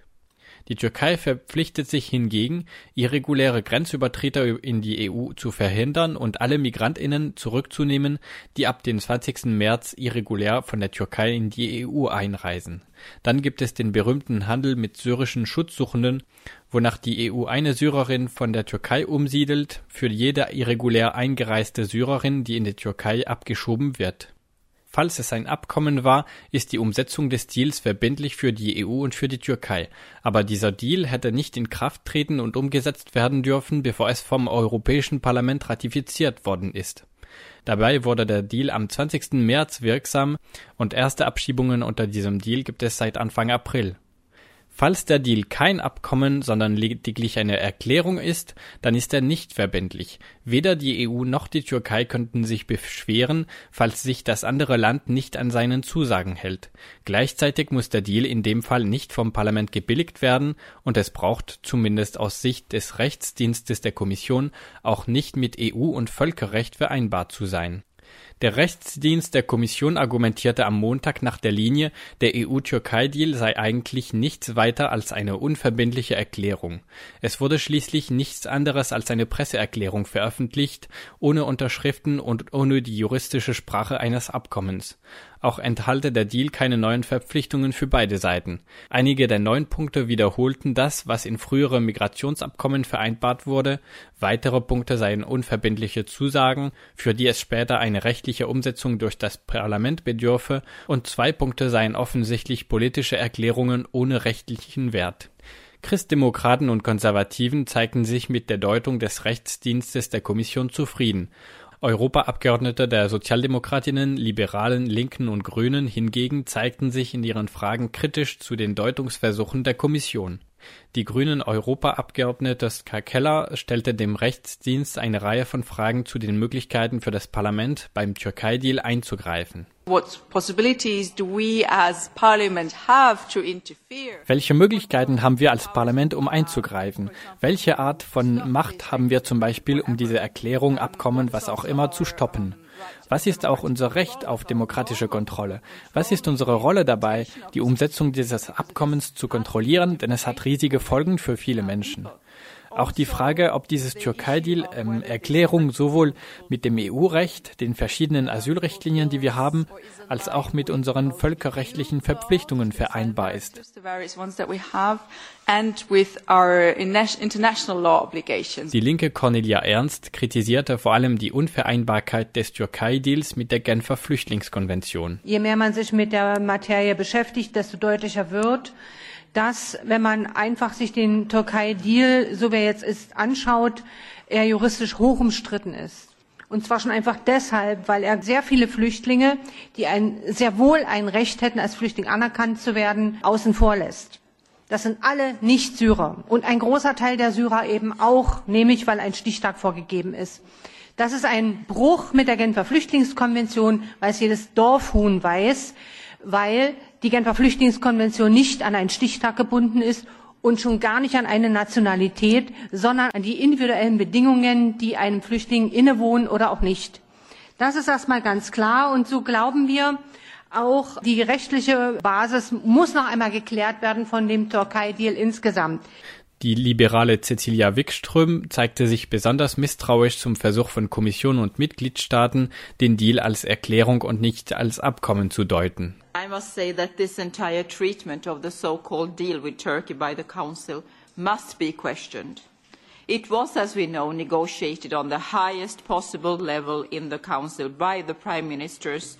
Die Türkei verpflichtet sich hingegen, irreguläre Grenzübertreter in die EU zu verhindern und alle Migrantinnen zurückzunehmen, die ab dem 20. März irregulär von der Türkei in die EU einreisen. Dann gibt es den berühmten Handel mit syrischen Schutzsuchenden, wonach die EU eine Syrerin von der Türkei umsiedelt für jede irregulär eingereiste Syrerin, die in die Türkei abgeschoben wird. Falls es ein Abkommen war, ist die Umsetzung des Deals verbindlich für die EU und für die Türkei. Aber dieser Deal hätte nicht in Kraft treten und umgesetzt werden dürfen, bevor es vom Europäischen Parlament ratifiziert worden ist. Dabei wurde der Deal am 20. März wirksam und erste Abschiebungen unter diesem Deal gibt es seit Anfang April. Falls der Deal kein Abkommen, sondern lediglich eine Erklärung ist, dann ist er nicht verbindlich. Weder die EU noch die Türkei könnten sich beschweren, falls sich das andere Land nicht an seinen Zusagen hält. Gleichzeitig muss der Deal in dem Fall nicht vom Parlament gebilligt werden und es braucht zumindest aus Sicht des Rechtsdienstes der Kommission auch nicht mit EU und Völkerrecht vereinbart zu sein. Der Rechtsdienst der Kommission argumentierte am Montag nach der Linie, der EU-Türkei-Deal sei eigentlich nichts weiter als eine unverbindliche Erklärung. Es wurde schließlich nichts anderes als eine Presseerklärung veröffentlicht, ohne Unterschriften und ohne die juristische Sprache eines Abkommens. Auch enthalte der Deal keine neuen Verpflichtungen für beide Seiten. Einige der neun Punkte wiederholten das, was in früheren Migrationsabkommen vereinbart wurde. Weitere Punkte seien unverbindliche Zusagen, für die es später eine rechtliche Umsetzung durch das Parlament bedürfe, und zwei Punkte seien offensichtlich politische Erklärungen ohne rechtlichen Wert. Christdemokraten und Konservativen zeigten sich mit der Deutung des Rechtsdienstes der Kommission zufrieden. Europaabgeordnete der Sozialdemokratinnen, Liberalen, Linken und Grünen hingegen zeigten sich in ihren Fragen kritisch zu den Deutungsversuchen der Kommission. Die grünen Europaabgeordnete Ska Keller stellte dem Rechtsdienst eine Reihe von Fragen zu den Möglichkeiten für das Parlament beim Türkei-Deal einzugreifen. Welche Möglichkeiten haben wir als Parlament, um einzugreifen? Welche Art von Macht haben wir zum Beispiel, um diese Erklärung, Abkommen, was auch immer zu stoppen? Was ist auch unser Recht auf demokratische Kontrolle? Was ist unsere Rolle dabei, die Umsetzung dieses Abkommens zu kontrollieren? Denn es hat riesige Folgen für viele Menschen. Auch die Frage, ob dieses Türkei-Deal ähm, Erklärung sowohl mit dem EU-Recht, den verschiedenen Asylrichtlinien, die wir haben, als auch mit unseren völkerrechtlichen Verpflichtungen vereinbar ist. Die linke Cornelia Ernst kritisierte vor allem die Unvereinbarkeit des Türkei-Deals mit der Genfer Flüchtlingskonvention. Je mehr man sich mit der Materie beschäftigt, desto deutlicher wird, dass, wenn man einfach sich den Türkei-Deal, so wie er jetzt ist, anschaut, er juristisch hoch umstritten ist. Und zwar schon einfach deshalb, weil er sehr viele Flüchtlinge, die ein, sehr wohl ein Recht hätten, als Flüchtling anerkannt zu werden, außen vor lässt. Das sind alle Nicht-Syrer. Und ein großer Teil der Syrer eben auch, nämlich weil ein Stichtag vorgegeben ist. Das ist ein Bruch mit der Genfer Flüchtlingskonvention, weil es jedes Dorfhuhn weiß, weil die Genfer Flüchtlingskonvention nicht an einen Stichtag gebunden ist und schon gar nicht an eine Nationalität, sondern an die individuellen Bedingungen, die einem Flüchtling innewohnen oder auch nicht. Das ist erstmal ganz klar und so glauben wir, auch die rechtliche Basis muss noch einmal geklärt werden von dem Türkei-Deal insgesamt. Die liberale Cecilia Wikström zeigte sich besonders misstrauisch zum Versuch von Kommission und Mitgliedstaaten, den Deal als Erklärung und nicht als Abkommen zu deuten. I must say that this entire treatment of the so-called deal with Turkey by the Council must be questioned. It was, as we know, negotiated on the highest possible level in the Council by the Prime Ministers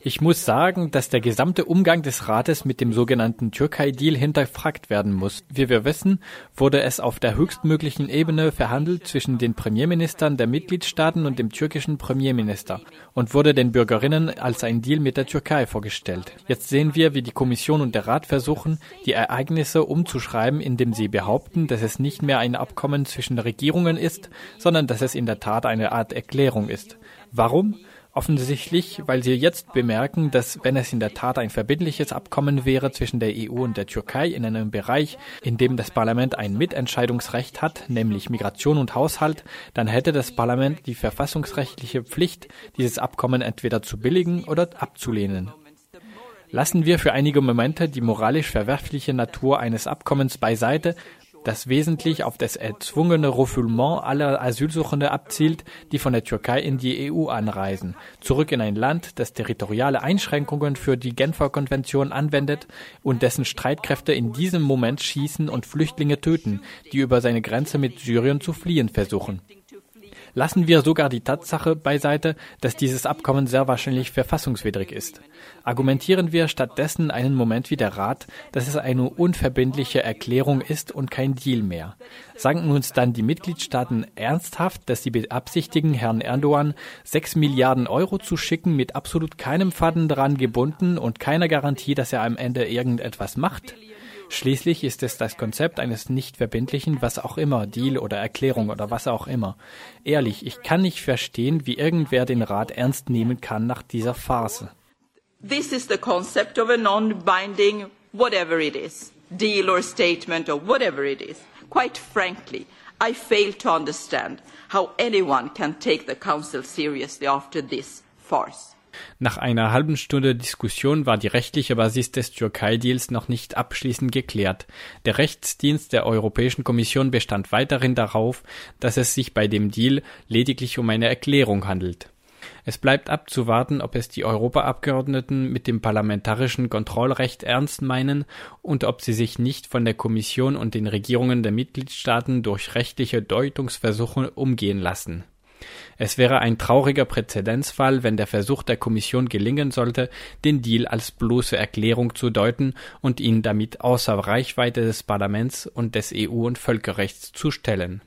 ich muss sagen, dass der gesamte Umgang des Rates mit dem sogenannten Türkei-Deal hinterfragt werden muss. Wie wir wissen, wurde es auf der höchstmöglichen Ebene verhandelt zwischen den Premierministern der Mitgliedstaaten und dem türkischen Premierminister und wurde den Bürgerinnen als ein Deal mit der Türkei vorgestellt. Jetzt sehen wir, wie die Kommission und der Rat versuchen, die Ereignisse umzuschreiben, indem sie behaupten, dass es nicht mehr ein Abkommen zwischen Regierungen ist, sondern dass es in der Tat eine Art Erklärung ist. Warum? Offensichtlich, weil sie jetzt bemerken, dass wenn es in der Tat ein verbindliches Abkommen wäre zwischen der EU und der Türkei in einem Bereich, in dem das Parlament ein Mitentscheidungsrecht hat, nämlich Migration und Haushalt, dann hätte das Parlament die verfassungsrechtliche Pflicht, dieses Abkommen entweder zu billigen oder abzulehnen. Lassen wir für einige Momente die moralisch verwerfliche Natur eines Abkommens beiseite, das wesentlich auf das erzwungene Refoulement aller Asylsuchende abzielt, die von der Türkei in die EU anreisen, zurück in ein Land, das territoriale Einschränkungen für die Genfer Konvention anwendet und dessen Streitkräfte in diesem Moment schießen und Flüchtlinge töten, die über seine Grenze mit Syrien zu fliehen versuchen. Lassen wir sogar die Tatsache beiseite, dass dieses Abkommen sehr wahrscheinlich verfassungswidrig ist. Argumentieren wir stattdessen einen Moment wie der Rat, dass es eine unverbindliche Erklärung ist und kein Deal mehr. Sagen uns dann die Mitgliedstaaten ernsthaft, dass sie beabsichtigen, Herrn Erdogan sechs Milliarden Euro zu schicken, mit absolut keinem Faden dran gebunden und keiner Garantie, dass er am Ende irgendetwas macht? Schließlich ist es das Konzept eines nicht verbindlichen, was auch immer, Deal oder Erklärung oder was auch immer. Ehrlich, ich kann nicht verstehen, wie irgendwer den Rat ernst nehmen kann nach dieser Farce. This is the concept of a non-binding whatever it is, deal or statement or whatever it is. Quite frankly, I fail to understand how anyone can take the Council seriously after this farce. Nach einer halben Stunde Diskussion war die rechtliche Basis des Türkei-Deals noch nicht abschließend geklärt. Der Rechtsdienst der Europäischen Kommission bestand weiterhin darauf, dass es sich bei dem Deal lediglich um eine Erklärung handelt. Es bleibt abzuwarten, ob es die Europaabgeordneten mit dem parlamentarischen Kontrollrecht ernst meinen und ob sie sich nicht von der Kommission und den Regierungen der Mitgliedstaaten durch rechtliche Deutungsversuche umgehen lassen. Es wäre ein trauriger Präzedenzfall, wenn der Versuch der Kommission gelingen sollte, den Deal als bloße Erklärung zu deuten und ihn damit außer Reichweite des Parlaments und des EU- und Völkerrechts zu stellen.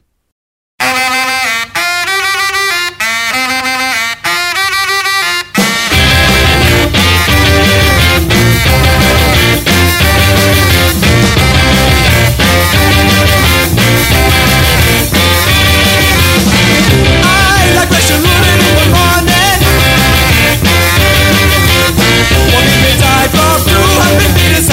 lifelong through. I've been beating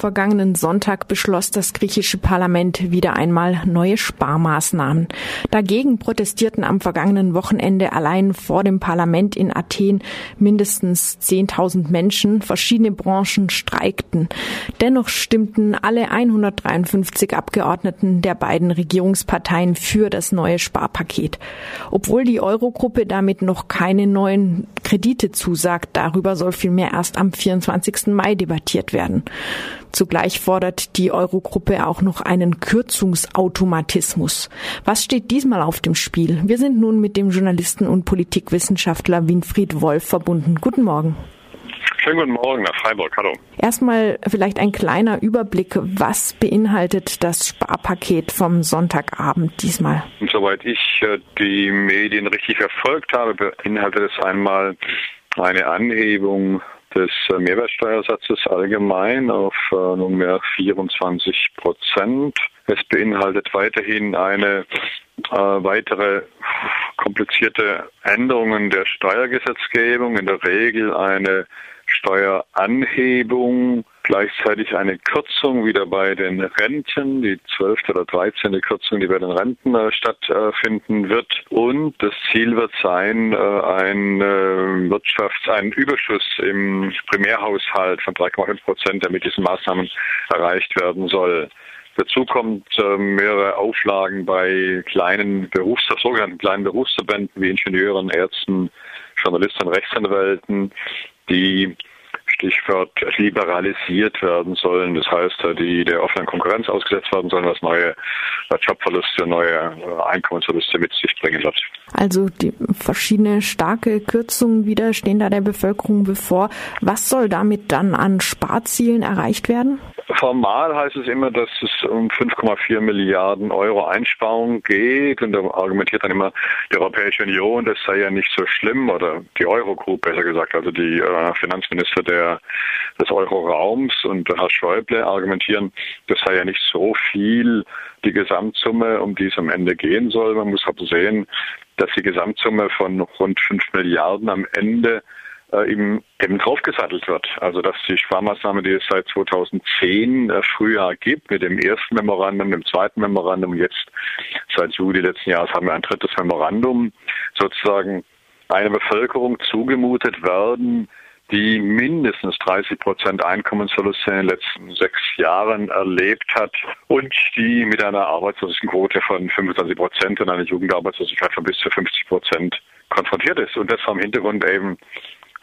vergangenen Sonntag beschloss das griechische Parlament wieder einmal neue Sparmaßnahmen. Dagegen protestierten am vergangenen Wochenende allein vor dem Parlament in Athen mindestens 10.000 Menschen. Verschiedene Branchen streikten. Dennoch stimmten alle 153 Abgeordneten der beiden Regierungsparteien für das neue Sparpaket. Obwohl die Eurogruppe damit noch keine neuen Kredite zusagt, darüber soll vielmehr erst am 24. Mai debattiert werden. Zugleich fordert die Eurogruppe auch noch einen Kürzungsautomatismus. Was steht diesmal auf dem Spiel? Wir sind nun mit dem Journalisten und Politikwissenschaftler Winfried Wolf verbunden. Guten Morgen. Schönen guten Morgen nach Freiburg. Hallo. Erstmal vielleicht ein kleiner Überblick. Was beinhaltet das Sparpaket vom Sonntagabend diesmal? Soweit ich äh, die Medien richtig verfolgt habe, beinhaltet es einmal eine Anhebung des äh, Mehrwertsteuersatzes allgemein auf äh, nunmehr 24 Prozent. Es beinhaltet weiterhin eine äh, weitere komplizierte Änderungen der Steuergesetzgebung, in der Regel eine Steueranhebung, gleichzeitig eine Kürzung wieder bei den Renten, die zwölfte oder dreizehnte Kürzung, die bei den Renten äh, stattfinden wird. Und das Ziel wird sein, äh, ein äh, Wirtschafts-, ein Überschuss im Primärhaushalt von 3,5 Prozent, der mit diesen Maßnahmen erreicht werden soll. Dazu kommt äh, mehrere Auflagen bei kleinen Berufs sogenannten kleinen Berufsverbänden wie Ingenieuren, Ärzten, Journalisten, Rechtsanwälten, die Stichwort liberalisiert werden sollen. Das heißt, die der offenen Konkurrenz ausgesetzt werden sollen, was neue Jobverluste, neue Einkommensverluste mit sich bringen wird. Also die verschiedene starke Kürzungen wieder stehen da der Bevölkerung bevor. Was soll damit dann an Sparzielen erreicht werden? Formal heißt es immer, dass es um 5,4 Milliarden Euro Einsparung geht und da argumentiert dann immer die Europäische Union, das sei ja nicht so schlimm oder die Eurogroup besser gesagt, also die äh, Finanzminister der, des Euroraums und Herr Schäuble argumentieren, das sei ja nicht so viel die Gesamtsumme, um die es am Ende gehen soll. Man muss aber sehen, dass die Gesamtsumme von rund 5 Milliarden am Ende äh, eben, eben draufgesattelt wird. Also dass die Sparmaßnahme, die es seit 2010 äh, Frühjahr gibt, mit dem ersten Memorandum, dem zweiten Memorandum, jetzt seit Juli letzten Jahres haben wir ein drittes Memorandum, sozusagen einer Bevölkerung zugemutet werden, die mindestens 30 Prozent Einkommensverluste in den letzten sechs Jahren erlebt hat und die mit einer Arbeitslosenquote von 25 Prozent und einer Jugendarbeitslosigkeit von bis zu 50 Prozent konfrontiert ist. Und das vom Hintergrund eben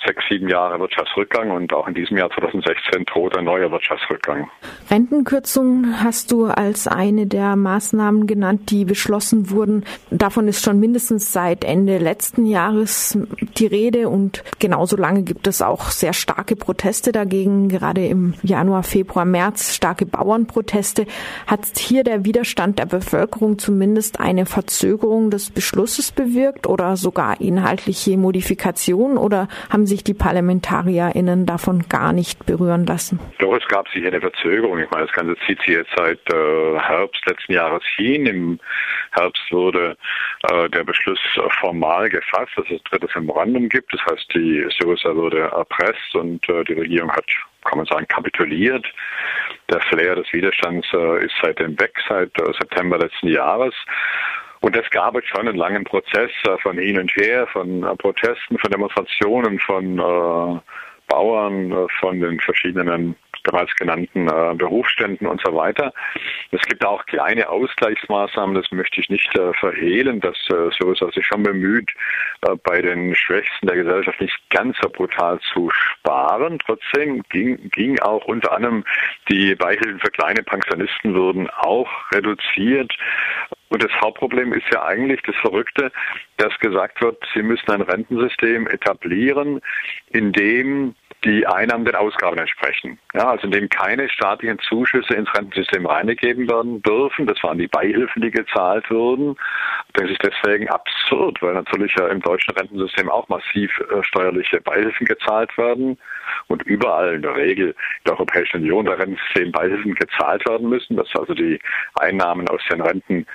sechs, sieben Jahre Wirtschaftsrückgang und auch in diesem Jahr 2016 droht ein neuer Wirtschaftsrückgang. Rentenkürzungen hast du als eine der Maßnahmen genannt, die beschlossen wurden. Davon ist schon mindestens seit Ende letzten Jahres die Rede und genauso lange gibt es auch sehr starke Proteste dagegen, gerade im Januar, Februar, März starke Bauernproteste. Hat hier der Widerstand der Bevölkerung zumindest eine Verzögerung des Beschlusses bewirkt oder sogar inhaltliche Modifikation oder haben sich die ParlamentarierInnen davon gar nicht berühren lassen? Doch, es gab sicher eine Verzögerung. Ich meine, das Ganze zieht sich jetzt seit äh, Herbst letzten Jahres hin. Im Herbst wurde äh, der Beschluss formal gefasst, dass es ein drittes Memorandum gibt. Das heißt, die Syriza wurde erpresst und äh, die Regierung hat kann man sagen, kapituliert. Der Flair des Widerstands äh, ist seitdem weg, seit äh, September letzten Jahres. Und es gab jetzt schon einen langen Prozess äh, von hin und her, von äh, Protesten, von Demonstrationen, von äh, Bauern, von den verschiedenen bereits genannten äh, Berufsständen und so weiter. Es gibt auch kleine Ausgleichsmaßnahmen, das möchte ich nicht äh, verhehlen, dass äh, Syriza sich schon bemüht, äh, bei den Schwächsten der Gesellschaft nicht ganz so brutal zu sparen. Trotzdem ging, ging auch unter anderem die Beihilfen für kleine Pensionisten wurden auch reduziert. Und das Hauptproblem ist ja eigentlich das Verrückte, dass gesagt wird, Sie müssen ein Rentensystem etablieren, in dem die Einnahmen den Ausgaben entsprechen. Ja, also in dem keine staatlichen Zuschüsse ins Rentensystem reingegeben werden dürfen. Das waren die Beihilfen, die gezahlt wurden. Das ist deswegen absurd, weil natürlich ja im deutschen Rentensystem auch massiv äh, steuerliche Beihilfen gezahlt werden und überall in der Regel in der Europäischen Union der Rentensystem Beihilfen gezahlt werden müssen, dass also die Einnahmen aus den Renten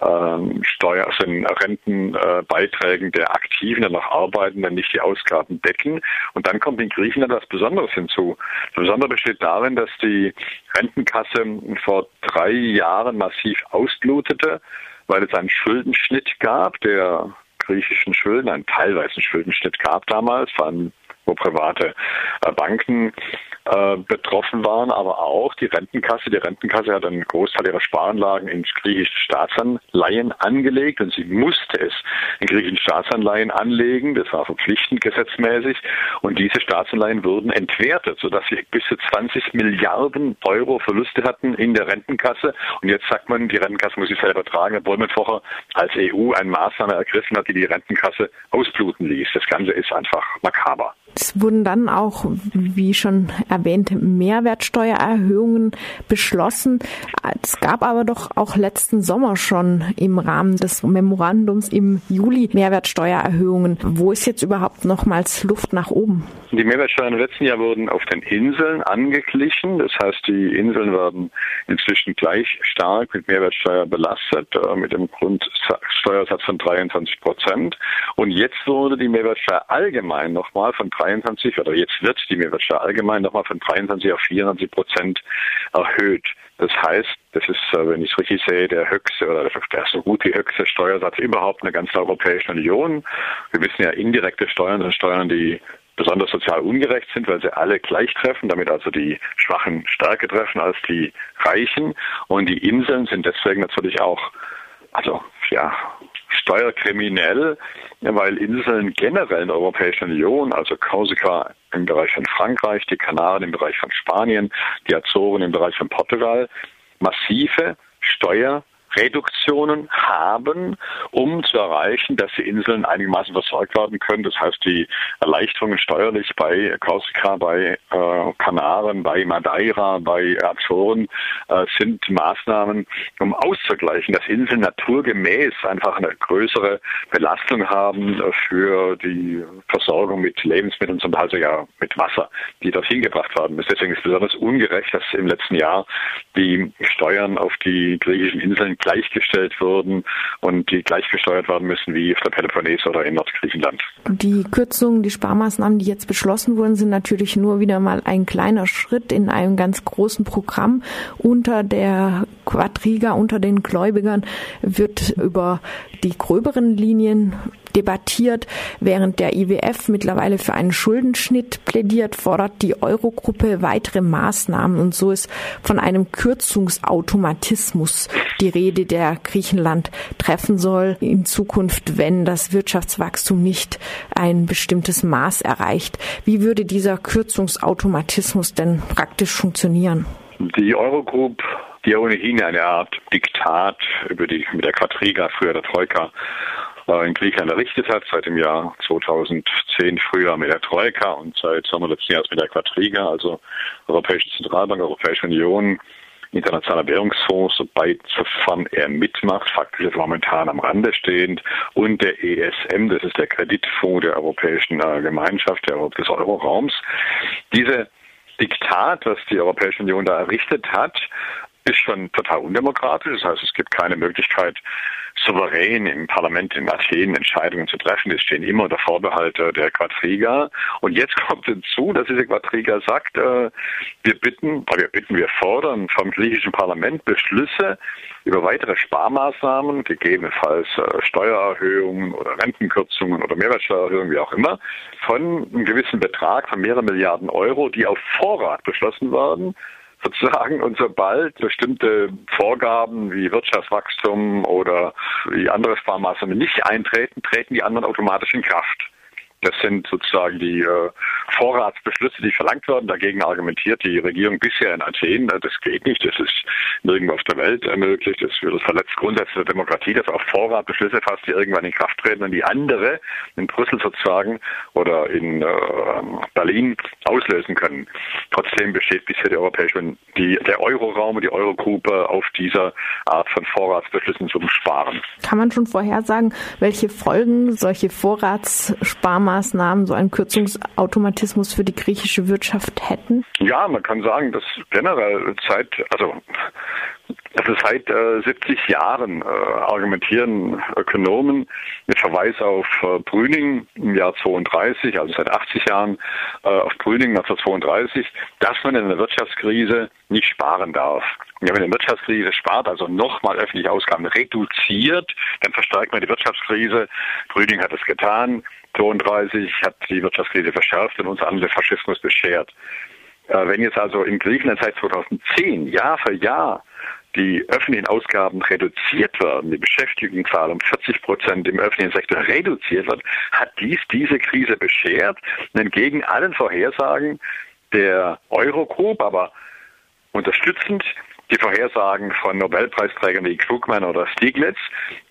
ähm, Steuer, also den Rentenbeiträgen der Aktiven, der noch Arbeitenden nicht die Ausgaben decken. Und dann kommt in Griechenland was Besonderes hinzu. Das Besondere besteht darin, dass die Rentenkasse vor drei Jahren massiv ausblutete, weil es einen Schuldenschnitt gab, der griechischen Schulden, einen teilweisen Schuldenschnitt gab damals, vor allem wo private äh, Banken äh, betroffen waren, aber auch die Rentenkasse. Die Rentenkasse hat einen Großteil ihrer Sparanlagen in griechische Staatsanleihen angelegt und sie musste es in griechischen Staatsanleihen anlegen. Das war verpflichtend gesetzmäßig und diese Staatsanleihen wurden entwertet, sodass sie bis zu 20 Milliarden Euro Verluste hatten in der Rentenkasse. Und jetzt sagt man, die Rentenkasse muss sich selber tragen, obwohl man vorher als EU eine Maßnahme ergriffen hat, die die Rentenkasse ausbluten ließ. Das Ganze ist einfach makaber. Es wurden dann auch, wie schon erwähnt, Mehrwertsteuererhöhungen beschlossen. Es gab aber doch auch letzten Sommer schon im Rahmen des Memorandums im Juli Mehrwertsteuererhöhungen. Wo ist jetzt überhaupt nochmals Luft nach oben? Die Mehrwertsteuern im letzten Jahr wurden auf den Inseln angeglichen. Das heißt, die Inseln werden inzwischen gleich stark mit Mehrwertsteuer belastet, äh, mit dem Grundsteuersatz von 23 Prozent. Und jetzt wurde die Mehrwertsteuer allgemein nochmal von 23 oder jetzt wird die Mehrwertsteuer allgemein nochmal von 23 auf 24 Prozent erhöht. Das heißt, das ist, äh, wenn ich es richtig sehe, der höchste oder der so gut wie höchste Steuersatz überhaupt in der ganzen Europäischen Union. Wir wissen ja, indirekte Steuern sind Steuern, die besonders sozial ungerecht sind, weil sie alle gleich treffen, damit also die Schwachen stärker treffen als die Reichen. Und die Inseln sind deswegen natürlich auch, also ja, steuerkriminell, weil Inseln generell in der Europäischen Union, also Korsika im Bereich von Frankreich, die Kanaren im Bereich von Spanien, die Azoren im Bereich von Portugal, massive Steuer Reduktionen haben, um zu erreichen, dass die Inseln einigermaßen versorgt werden können. Das heißt, die Erleichterungen steuerlich bei Korsika, bei äh, Kanaren, bei Madeira, bei Azoren äh, sind Maßnahmen, um auszugleichen, dass Inseln naturgemäß einfach eine größere Belastung haben für die Versorgung mit Lebensmitteln, zum Teil ja mit Wasser, die dorthin gebracht werden. Deswegen ist es besonders ungerecht, dass im letzten Jahr die Steuern auf die griechischen Inseln gleichgestellt wurden und die gleichgesteuert werden müssen wie auf der Peloponnes oder in Nordgriechenland. Die Kürzungen, die Sparmaßnahmen, die jetzt beschlossen wurden, sind natürlich nur wieder mal ein kleiner Schritt in einem ganz großen Programm. Unter der Quadriga, unter den Gläubigern wird über die gröberen Linien debattiert, während der IWF mittlerweile für einen Schuldenschnitt plädiert, fordert die Eurogruppe weitere Maßnahmen und so ist von einem Kürzungsautomatismus die Rede, der Griechenland treffen soll in Zukunft, wenn das Wirtschaftswachstum nicht ein bestimmtes Maß erreicht. Wie würde dieser Kürzungsautomatismus denn praktisch funktionieren? Die Eurogroup die ohnehin eine Art Diktat über die mit der Quadriga, früher der Troika, äh, in Griechenland errichtet hat, seit dem Jahr 2010 früher mit der Troika und seit Sommer letzten Jahres mit der Quadriga, also Europäische Zentralbank, Europäische Union, Internationaler Währungsfonds, sofern er mitmacht, faktisch ist momentan am Rande stehend, und der ESM, das ist der Kreditfonds der Europäischen äh, Gemeinschaft, der, des Euroraums. Diese Diktat, was die Europäische Union da errichtet hat, ist schon total undemokratisch. Das heißt, es gibt keine Möglichkeit, souverän im Parlament in Athen Entscheidungen zu treffen. Es stehen immer unter Vorbehalt der Quadriga. Und jetzt kommt hinzu, dass diese Quadriga sagt, äh, wir bitten, wir bitten, wir fordern vom griechischen Parlament Beschlüsse über weitere Sparmaßnahmen, gegebenenfalls äh, Steuererhöhungen oder Rentenkürzungen oder Mehrwertsteuererhöhungen, wie auch immer, von einem gewissen Betrag von mehreren Milliarden Euro, die auf Vorrat beschlossen werden, sozusagen. Und sobald bestimmte Vorgaben wie Wirtschaftswachstum oder wie andere Sparmaßnahmen nicht eintreten, treten die anderen automatisch in Kraft. Das sind sozusagen die äh, Vorratsbeschlüsse, die verlangt werden. Dagegen argumentiert die Regierung bisher in Athen, äh, das geht nicht, das ist nirgendwo auf der Welt ermöglicht, das, verletzt Grundsätze der Demokratie, dass auch Vorratsbeschlüsse fast die irgendwann in Kraft treten und die andere in Brüssel sozusagen oder in äh, Berlin auslösen können. Trotzdem besteht bisher die Europäische die, der Euroraum und die Eurogruppe auf dieser Art von Vorratsbeschlüssen zum Sparen. Kann man schon vorhersagen, welche Folgen solche Vorratssparmaßnahmen Sparmaßnahmen so einen Kürzungsautomatismus für die griechische Wirtschaft hätten? Ja, man kann sagen, dass generell seit, also also seit äh, 70 Jahren äh, argumentieren Ökonomen mit Verweis auf äh, Brüning im Jahr 32, also seit 80 Jahren äh, auf Brüning 1932, dass man in einer Wirtschaftskrise nicht sparen darf. Ja, wenn eine Wirtschaftskrise spart, also nochmal öffentliche Ausgaben reduziert, dann verstärkt man die Wirtschaftskrise. Brüning hat es getan. 32 hat die Wirtschaftskrise verschärft und uns allen der Faschismus beschert. Äh, wenn jetzt also in Griechenland seit 2010 Jahr für Jahr die öffentlichen Ausgaben reduziert werden, die Beschäftigungszahl um 40 Prozent im öffentlichen Sektor reduziert wird, hat dies diese Krise beschert. Und entgegen allen Vorhersagen der Eurogroup, aber unterstützend die Vorhersagen von Nobelpreisträgern wie Krugman oder Stiglitz,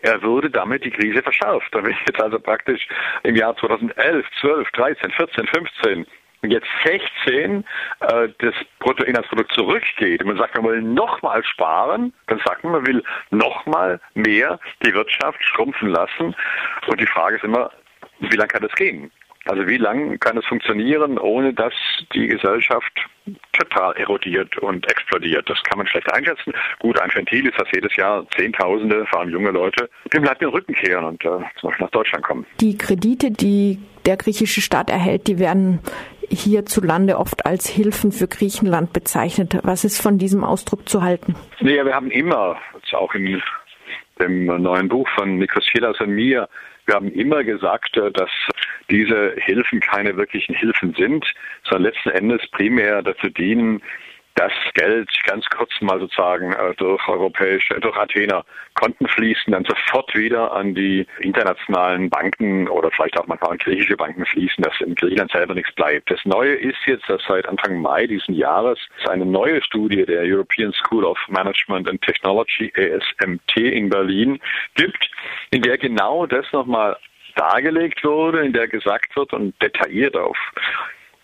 er würde damit die Krise verschärft. Da wird jetzt also praktisch im Jahr 2011, 12, 13, 14, 15 und jetzt 16 äh, das Bruttoinlandsprodukt zurückgeht und man sagt, man will nochmal sparen, dann sagt man, man will nochmal mehr die Wirtschaft schrumpfen lassen. Und die Frage ist immer, wie lange kann das gehen? Also wie lange kann es funktionieren, ohne dass die Gesellschaft total erodiert und explodiert? Das kann man schlecht einschätzen. Gut, ein Ventil ist, dass jedes Jahr Zehntausende, vor allem junge Leute, dem Land den Rücken kehren und äh, zum Beispiel nach Deutschland kommen. Die Kredite, die der griechische Staat erhält, die werden hierzulande oft als Hilfen für Griechenland bezeichnet. Was ist von diesem Ausdruck zu halten? Naja, wir haben immer, auch in dem neuen Buch von Nikos Chilas und mir, wir haben immer gesagt, äh, dass diese Hilfen keine wirklichen Hilfen sind, sondern letzten Endes primär dazu dienen, das Geld ganz kurz mal sozusagen äh, durch europäische, durch Athener Konten fließen, dann sofort wieder an die internationalen Banken oder vielleicht auch manchmal an griechische Banken fließen, dass in Griechenland selber nichts bleibt. Das Neue ist jetzt, dass seit Anfang Mai diesen Jahres es eine neue Studie der European School of Management and Technology, ESMT in Berlin, gibt, in der genau das nochmal dargelegt wurde, in der gesagt wird und detailliert auf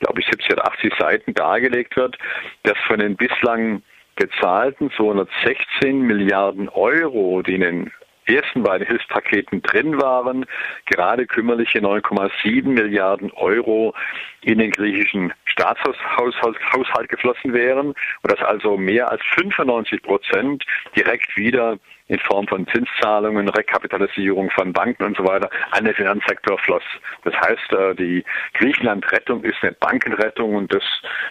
glaube ich, 70 oder 80 Seiten dargelegt wird, dass von den bislang gezahlten 216 Milliarden Euro, die in den ersten beiden Hilfspaketen drin waren, gerade kümmerliche 9,7 Milliarden Euro in den griechischen Staatshaushalt geflossen wären und dass also mehr als 95 Prozent direkt wieder in Form von Zinszahlungen, Rekapitalisierung von Banken und so weiter an den Finanzsektor floss. Das heißt, äh, die Griechenland-Rettung ist eine Bankenrettung und das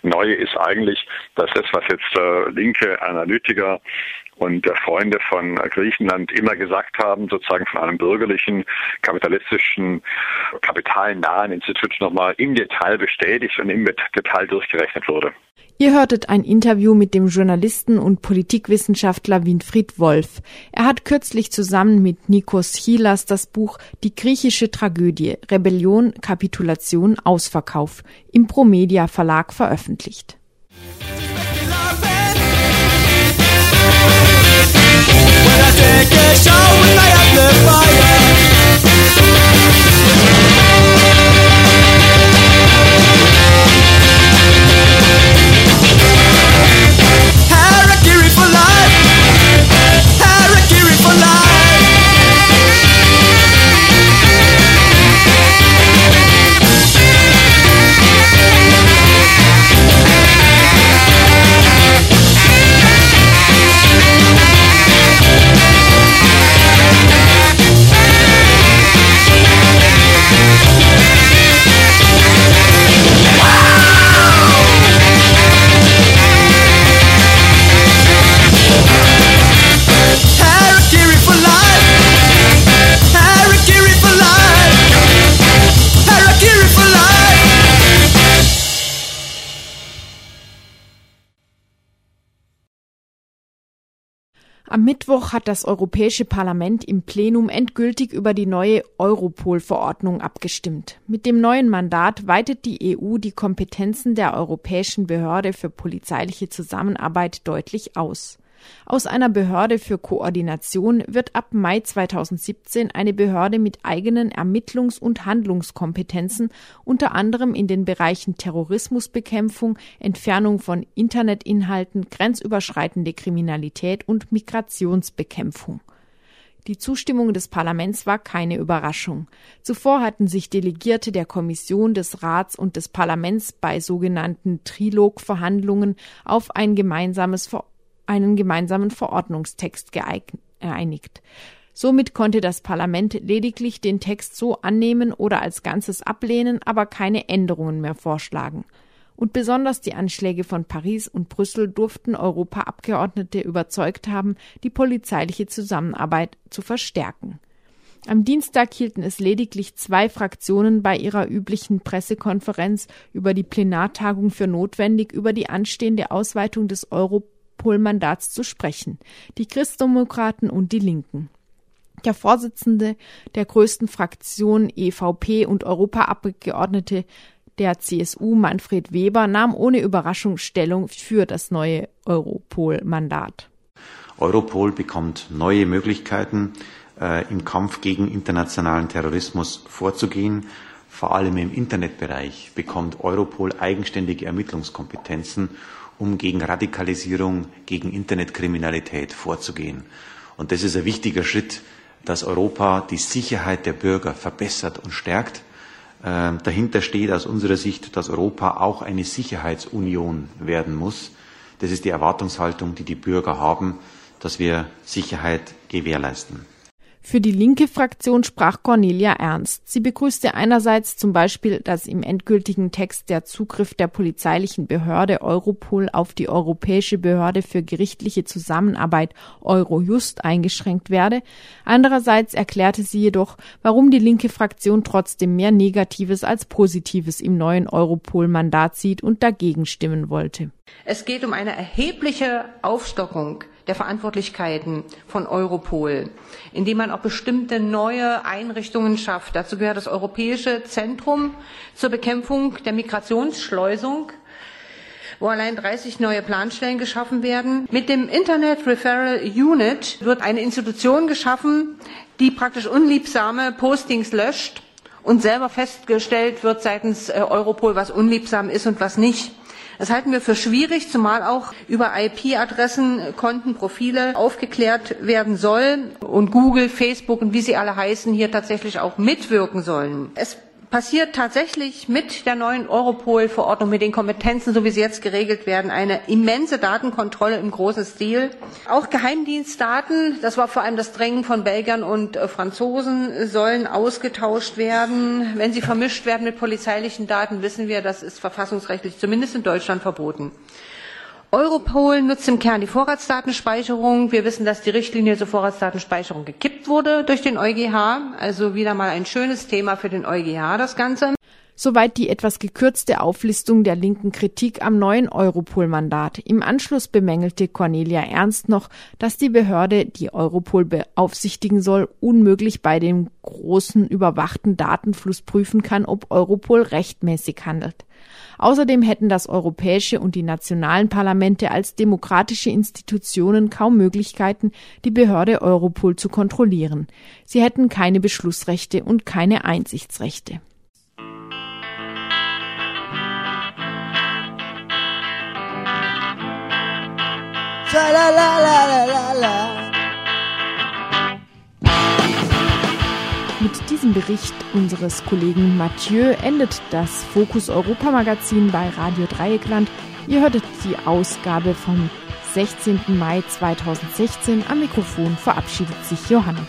Neue ist eigentlich, dass das, was jetzt äh, linke Analytiker und Freunde von Griechenland immer gesagt haben, sozusagen von einem bürgerlichen, kapitalistischen, kapitalnahen Institut nochmal im Detail bestätigt und im Detail durchgerechnet wurde. Ihr hörtet ein Interview mit dem Journalisten und Politikwissenschaftler Winfried Wolf. Er hat kürzlich zusammen mit Nikos Chilas das Buch Die griechische Tragödie Rebellion, Kapitulation, Ausverkauf im Promedia Verlag veröffentlicht. Take a shower, light up the Am Mittwoch hat das Europäische Parlament im Plenum endgültig über die neue Europol-Verordnung abgestimmt. Mit dem neuen Mandat weitet die EU die Kompetenzen der Europäischen Behörde für polizeiliche Zusammenarbeit deutlich aus. Aus einer Behörde für Koordination wird ab Mai 2017 eine Behörde mit eigenen Ermittlungs- und Handlungskompetenzen, unter anderem in den Bereichen Terrorismusbekämpfung, Entfernung von Internetinhalten, grenzüberschreitende Kriminalität und Migrationsbekämpfung. Die Zustimmung des Parlaments war keine Überraschung. Zuvor hatten sich Delegierte der Kommission, des Rats und des Parlaments bei sogenannten Trilogverhandlungen auf ein gemeinsames einen gemeinsamen Verordnungstext geeinigt. Somit konnte das Parlament lediglich den Text so annehmen oder als Ganzes ablehnen, aber keine Änderungen mehr vorschlagen. Und besonders die Anschläge von Paris und Brüssel durften Europaabgeordnete überzeugt haben, die polizeiliche Zusammenarbeit zu verstärken. Am Dienstag hielten es lediglich zwei Fraktionen bei ihrer üblichen Pressekonferenz über die Plenartagung für notwendig, über die anstehende Ausweitung des Europol-Mandats zu sprechen. Die Christdemokraten und die Linken. Der Vorsitzende der größten Fraktion EVP und Europaabgeordnete der CSU Manfred Weber nahm ohne Überraschung Stellung für das neue Europol-Mandat. Europol bekommt neue Möglichkeiten, äh, im Kampf gegen internationalen Terrorismus vorzugehen. Vor allem im Internetbereich bekommt Europol eigenständige Ermittlungskompetenzen, um gegen Radikalisierung, gegen Internetkriminalität vorzugehen. Und das ist ein wichtiger Schritt, dass Europa die Sicherheit der Bürger verbessert und stärkt. Äh, dahinter steht aus unserer Sicht, dass Europa auch eine Sicherheitsunion werden muss. Das ist die Erwartungshaltung, die die Bürger haben, dass wir Sicherheit gewährleisten. Für die linke Fraktion sprach Cornelia Ernst. Sie begrüßte einerseits zum Beispiel, dass im endgültigen Text der Zugriff der polizeilichen Behörde Europol auf die Europäische Behörde für gerichtliche Zusammenarbeit Eurojust eingeschränkt werde. Andererseits erklärte sie jedoch, warum die linke Fraktion trotzdem mehr Negatives als Positives im neuen Europol-Mandat sieht und dagegen stimmen wollte. Es geht um eine erhebliche Aufstockung der Verantwortlichkeiten von Europol, indem man auch bestimmte neue Einrichtungen schafft. Dazu gehört das Europäische Zentrum zur Bekämpfung der Migrationsschleusung wo allein 30 neue Planstellen geschaffen werden. Mit dem Internet Referral Unit wird eine Institution geschaffen, die praktisch unliebsame Postings löscht und selber festgestellt wird seitens äh, Europol, was unliebsam ist und was nicht. Das halten wir für schwierig, zumal auch über IP-Adressen, Konten, Profile aufgeklärt werden soll und Google, Facebook und wie sie alle heißen hier tatsächlich auch mitwirken sollen. Es passiert tatsächlich mit der neuen Europol-Verordnung, mit den Kompetenzen, so wie sie jetzt geregelt werden, eine immense Datenkontrolle im großen Stil. Auch Geheimdienstdaten, das war vor allem das Drängen von Belgiern und äh, Franzosen, sollen ausgetauscht werden. Wenn sie vermischt werden mit polizeilichen Daten, wissen wir, das ist verfassungsrechtlich zumindest in Deutschland verboten. Europol nutzt im Kern die Vorratsdatenspeicherung. Wir wissen, dass die Richtlinie zur Vorratsdatenspeicherung gekippt wurde durch den EuGH. Also wieder mal ein schönes Thema für den EuGH, das Ganze. Soweit die etwas gekürzte Auflistung der linken Kritik am neuen Europol-Mandat. Im Anschluss bemängelte Cornelia Ernst noch, dass die Behörde, die Europol beaufsichtigen soll, unmöglich bei dem großen überwachten Datenfluss prüfen kann, ob Europol rechtmäßig handelt. Außerdem hätten das europäische und die nationalen Parlamente als demokratische Institutionen kaum Möglichkeiten, die Behörde Europol zu kontrollieren. Sie hätten keine Beschlussrechte und keine Einsichtsrechte. Mit diesem Bericht unseres Kollegen Mathieu endet das Fokus Europa Magazin bei Radio Dreieckland. Ihr hörtet die Ausgabe vom 16. Mai 2016. Am Mikrofon verabschiedet sich Johanna.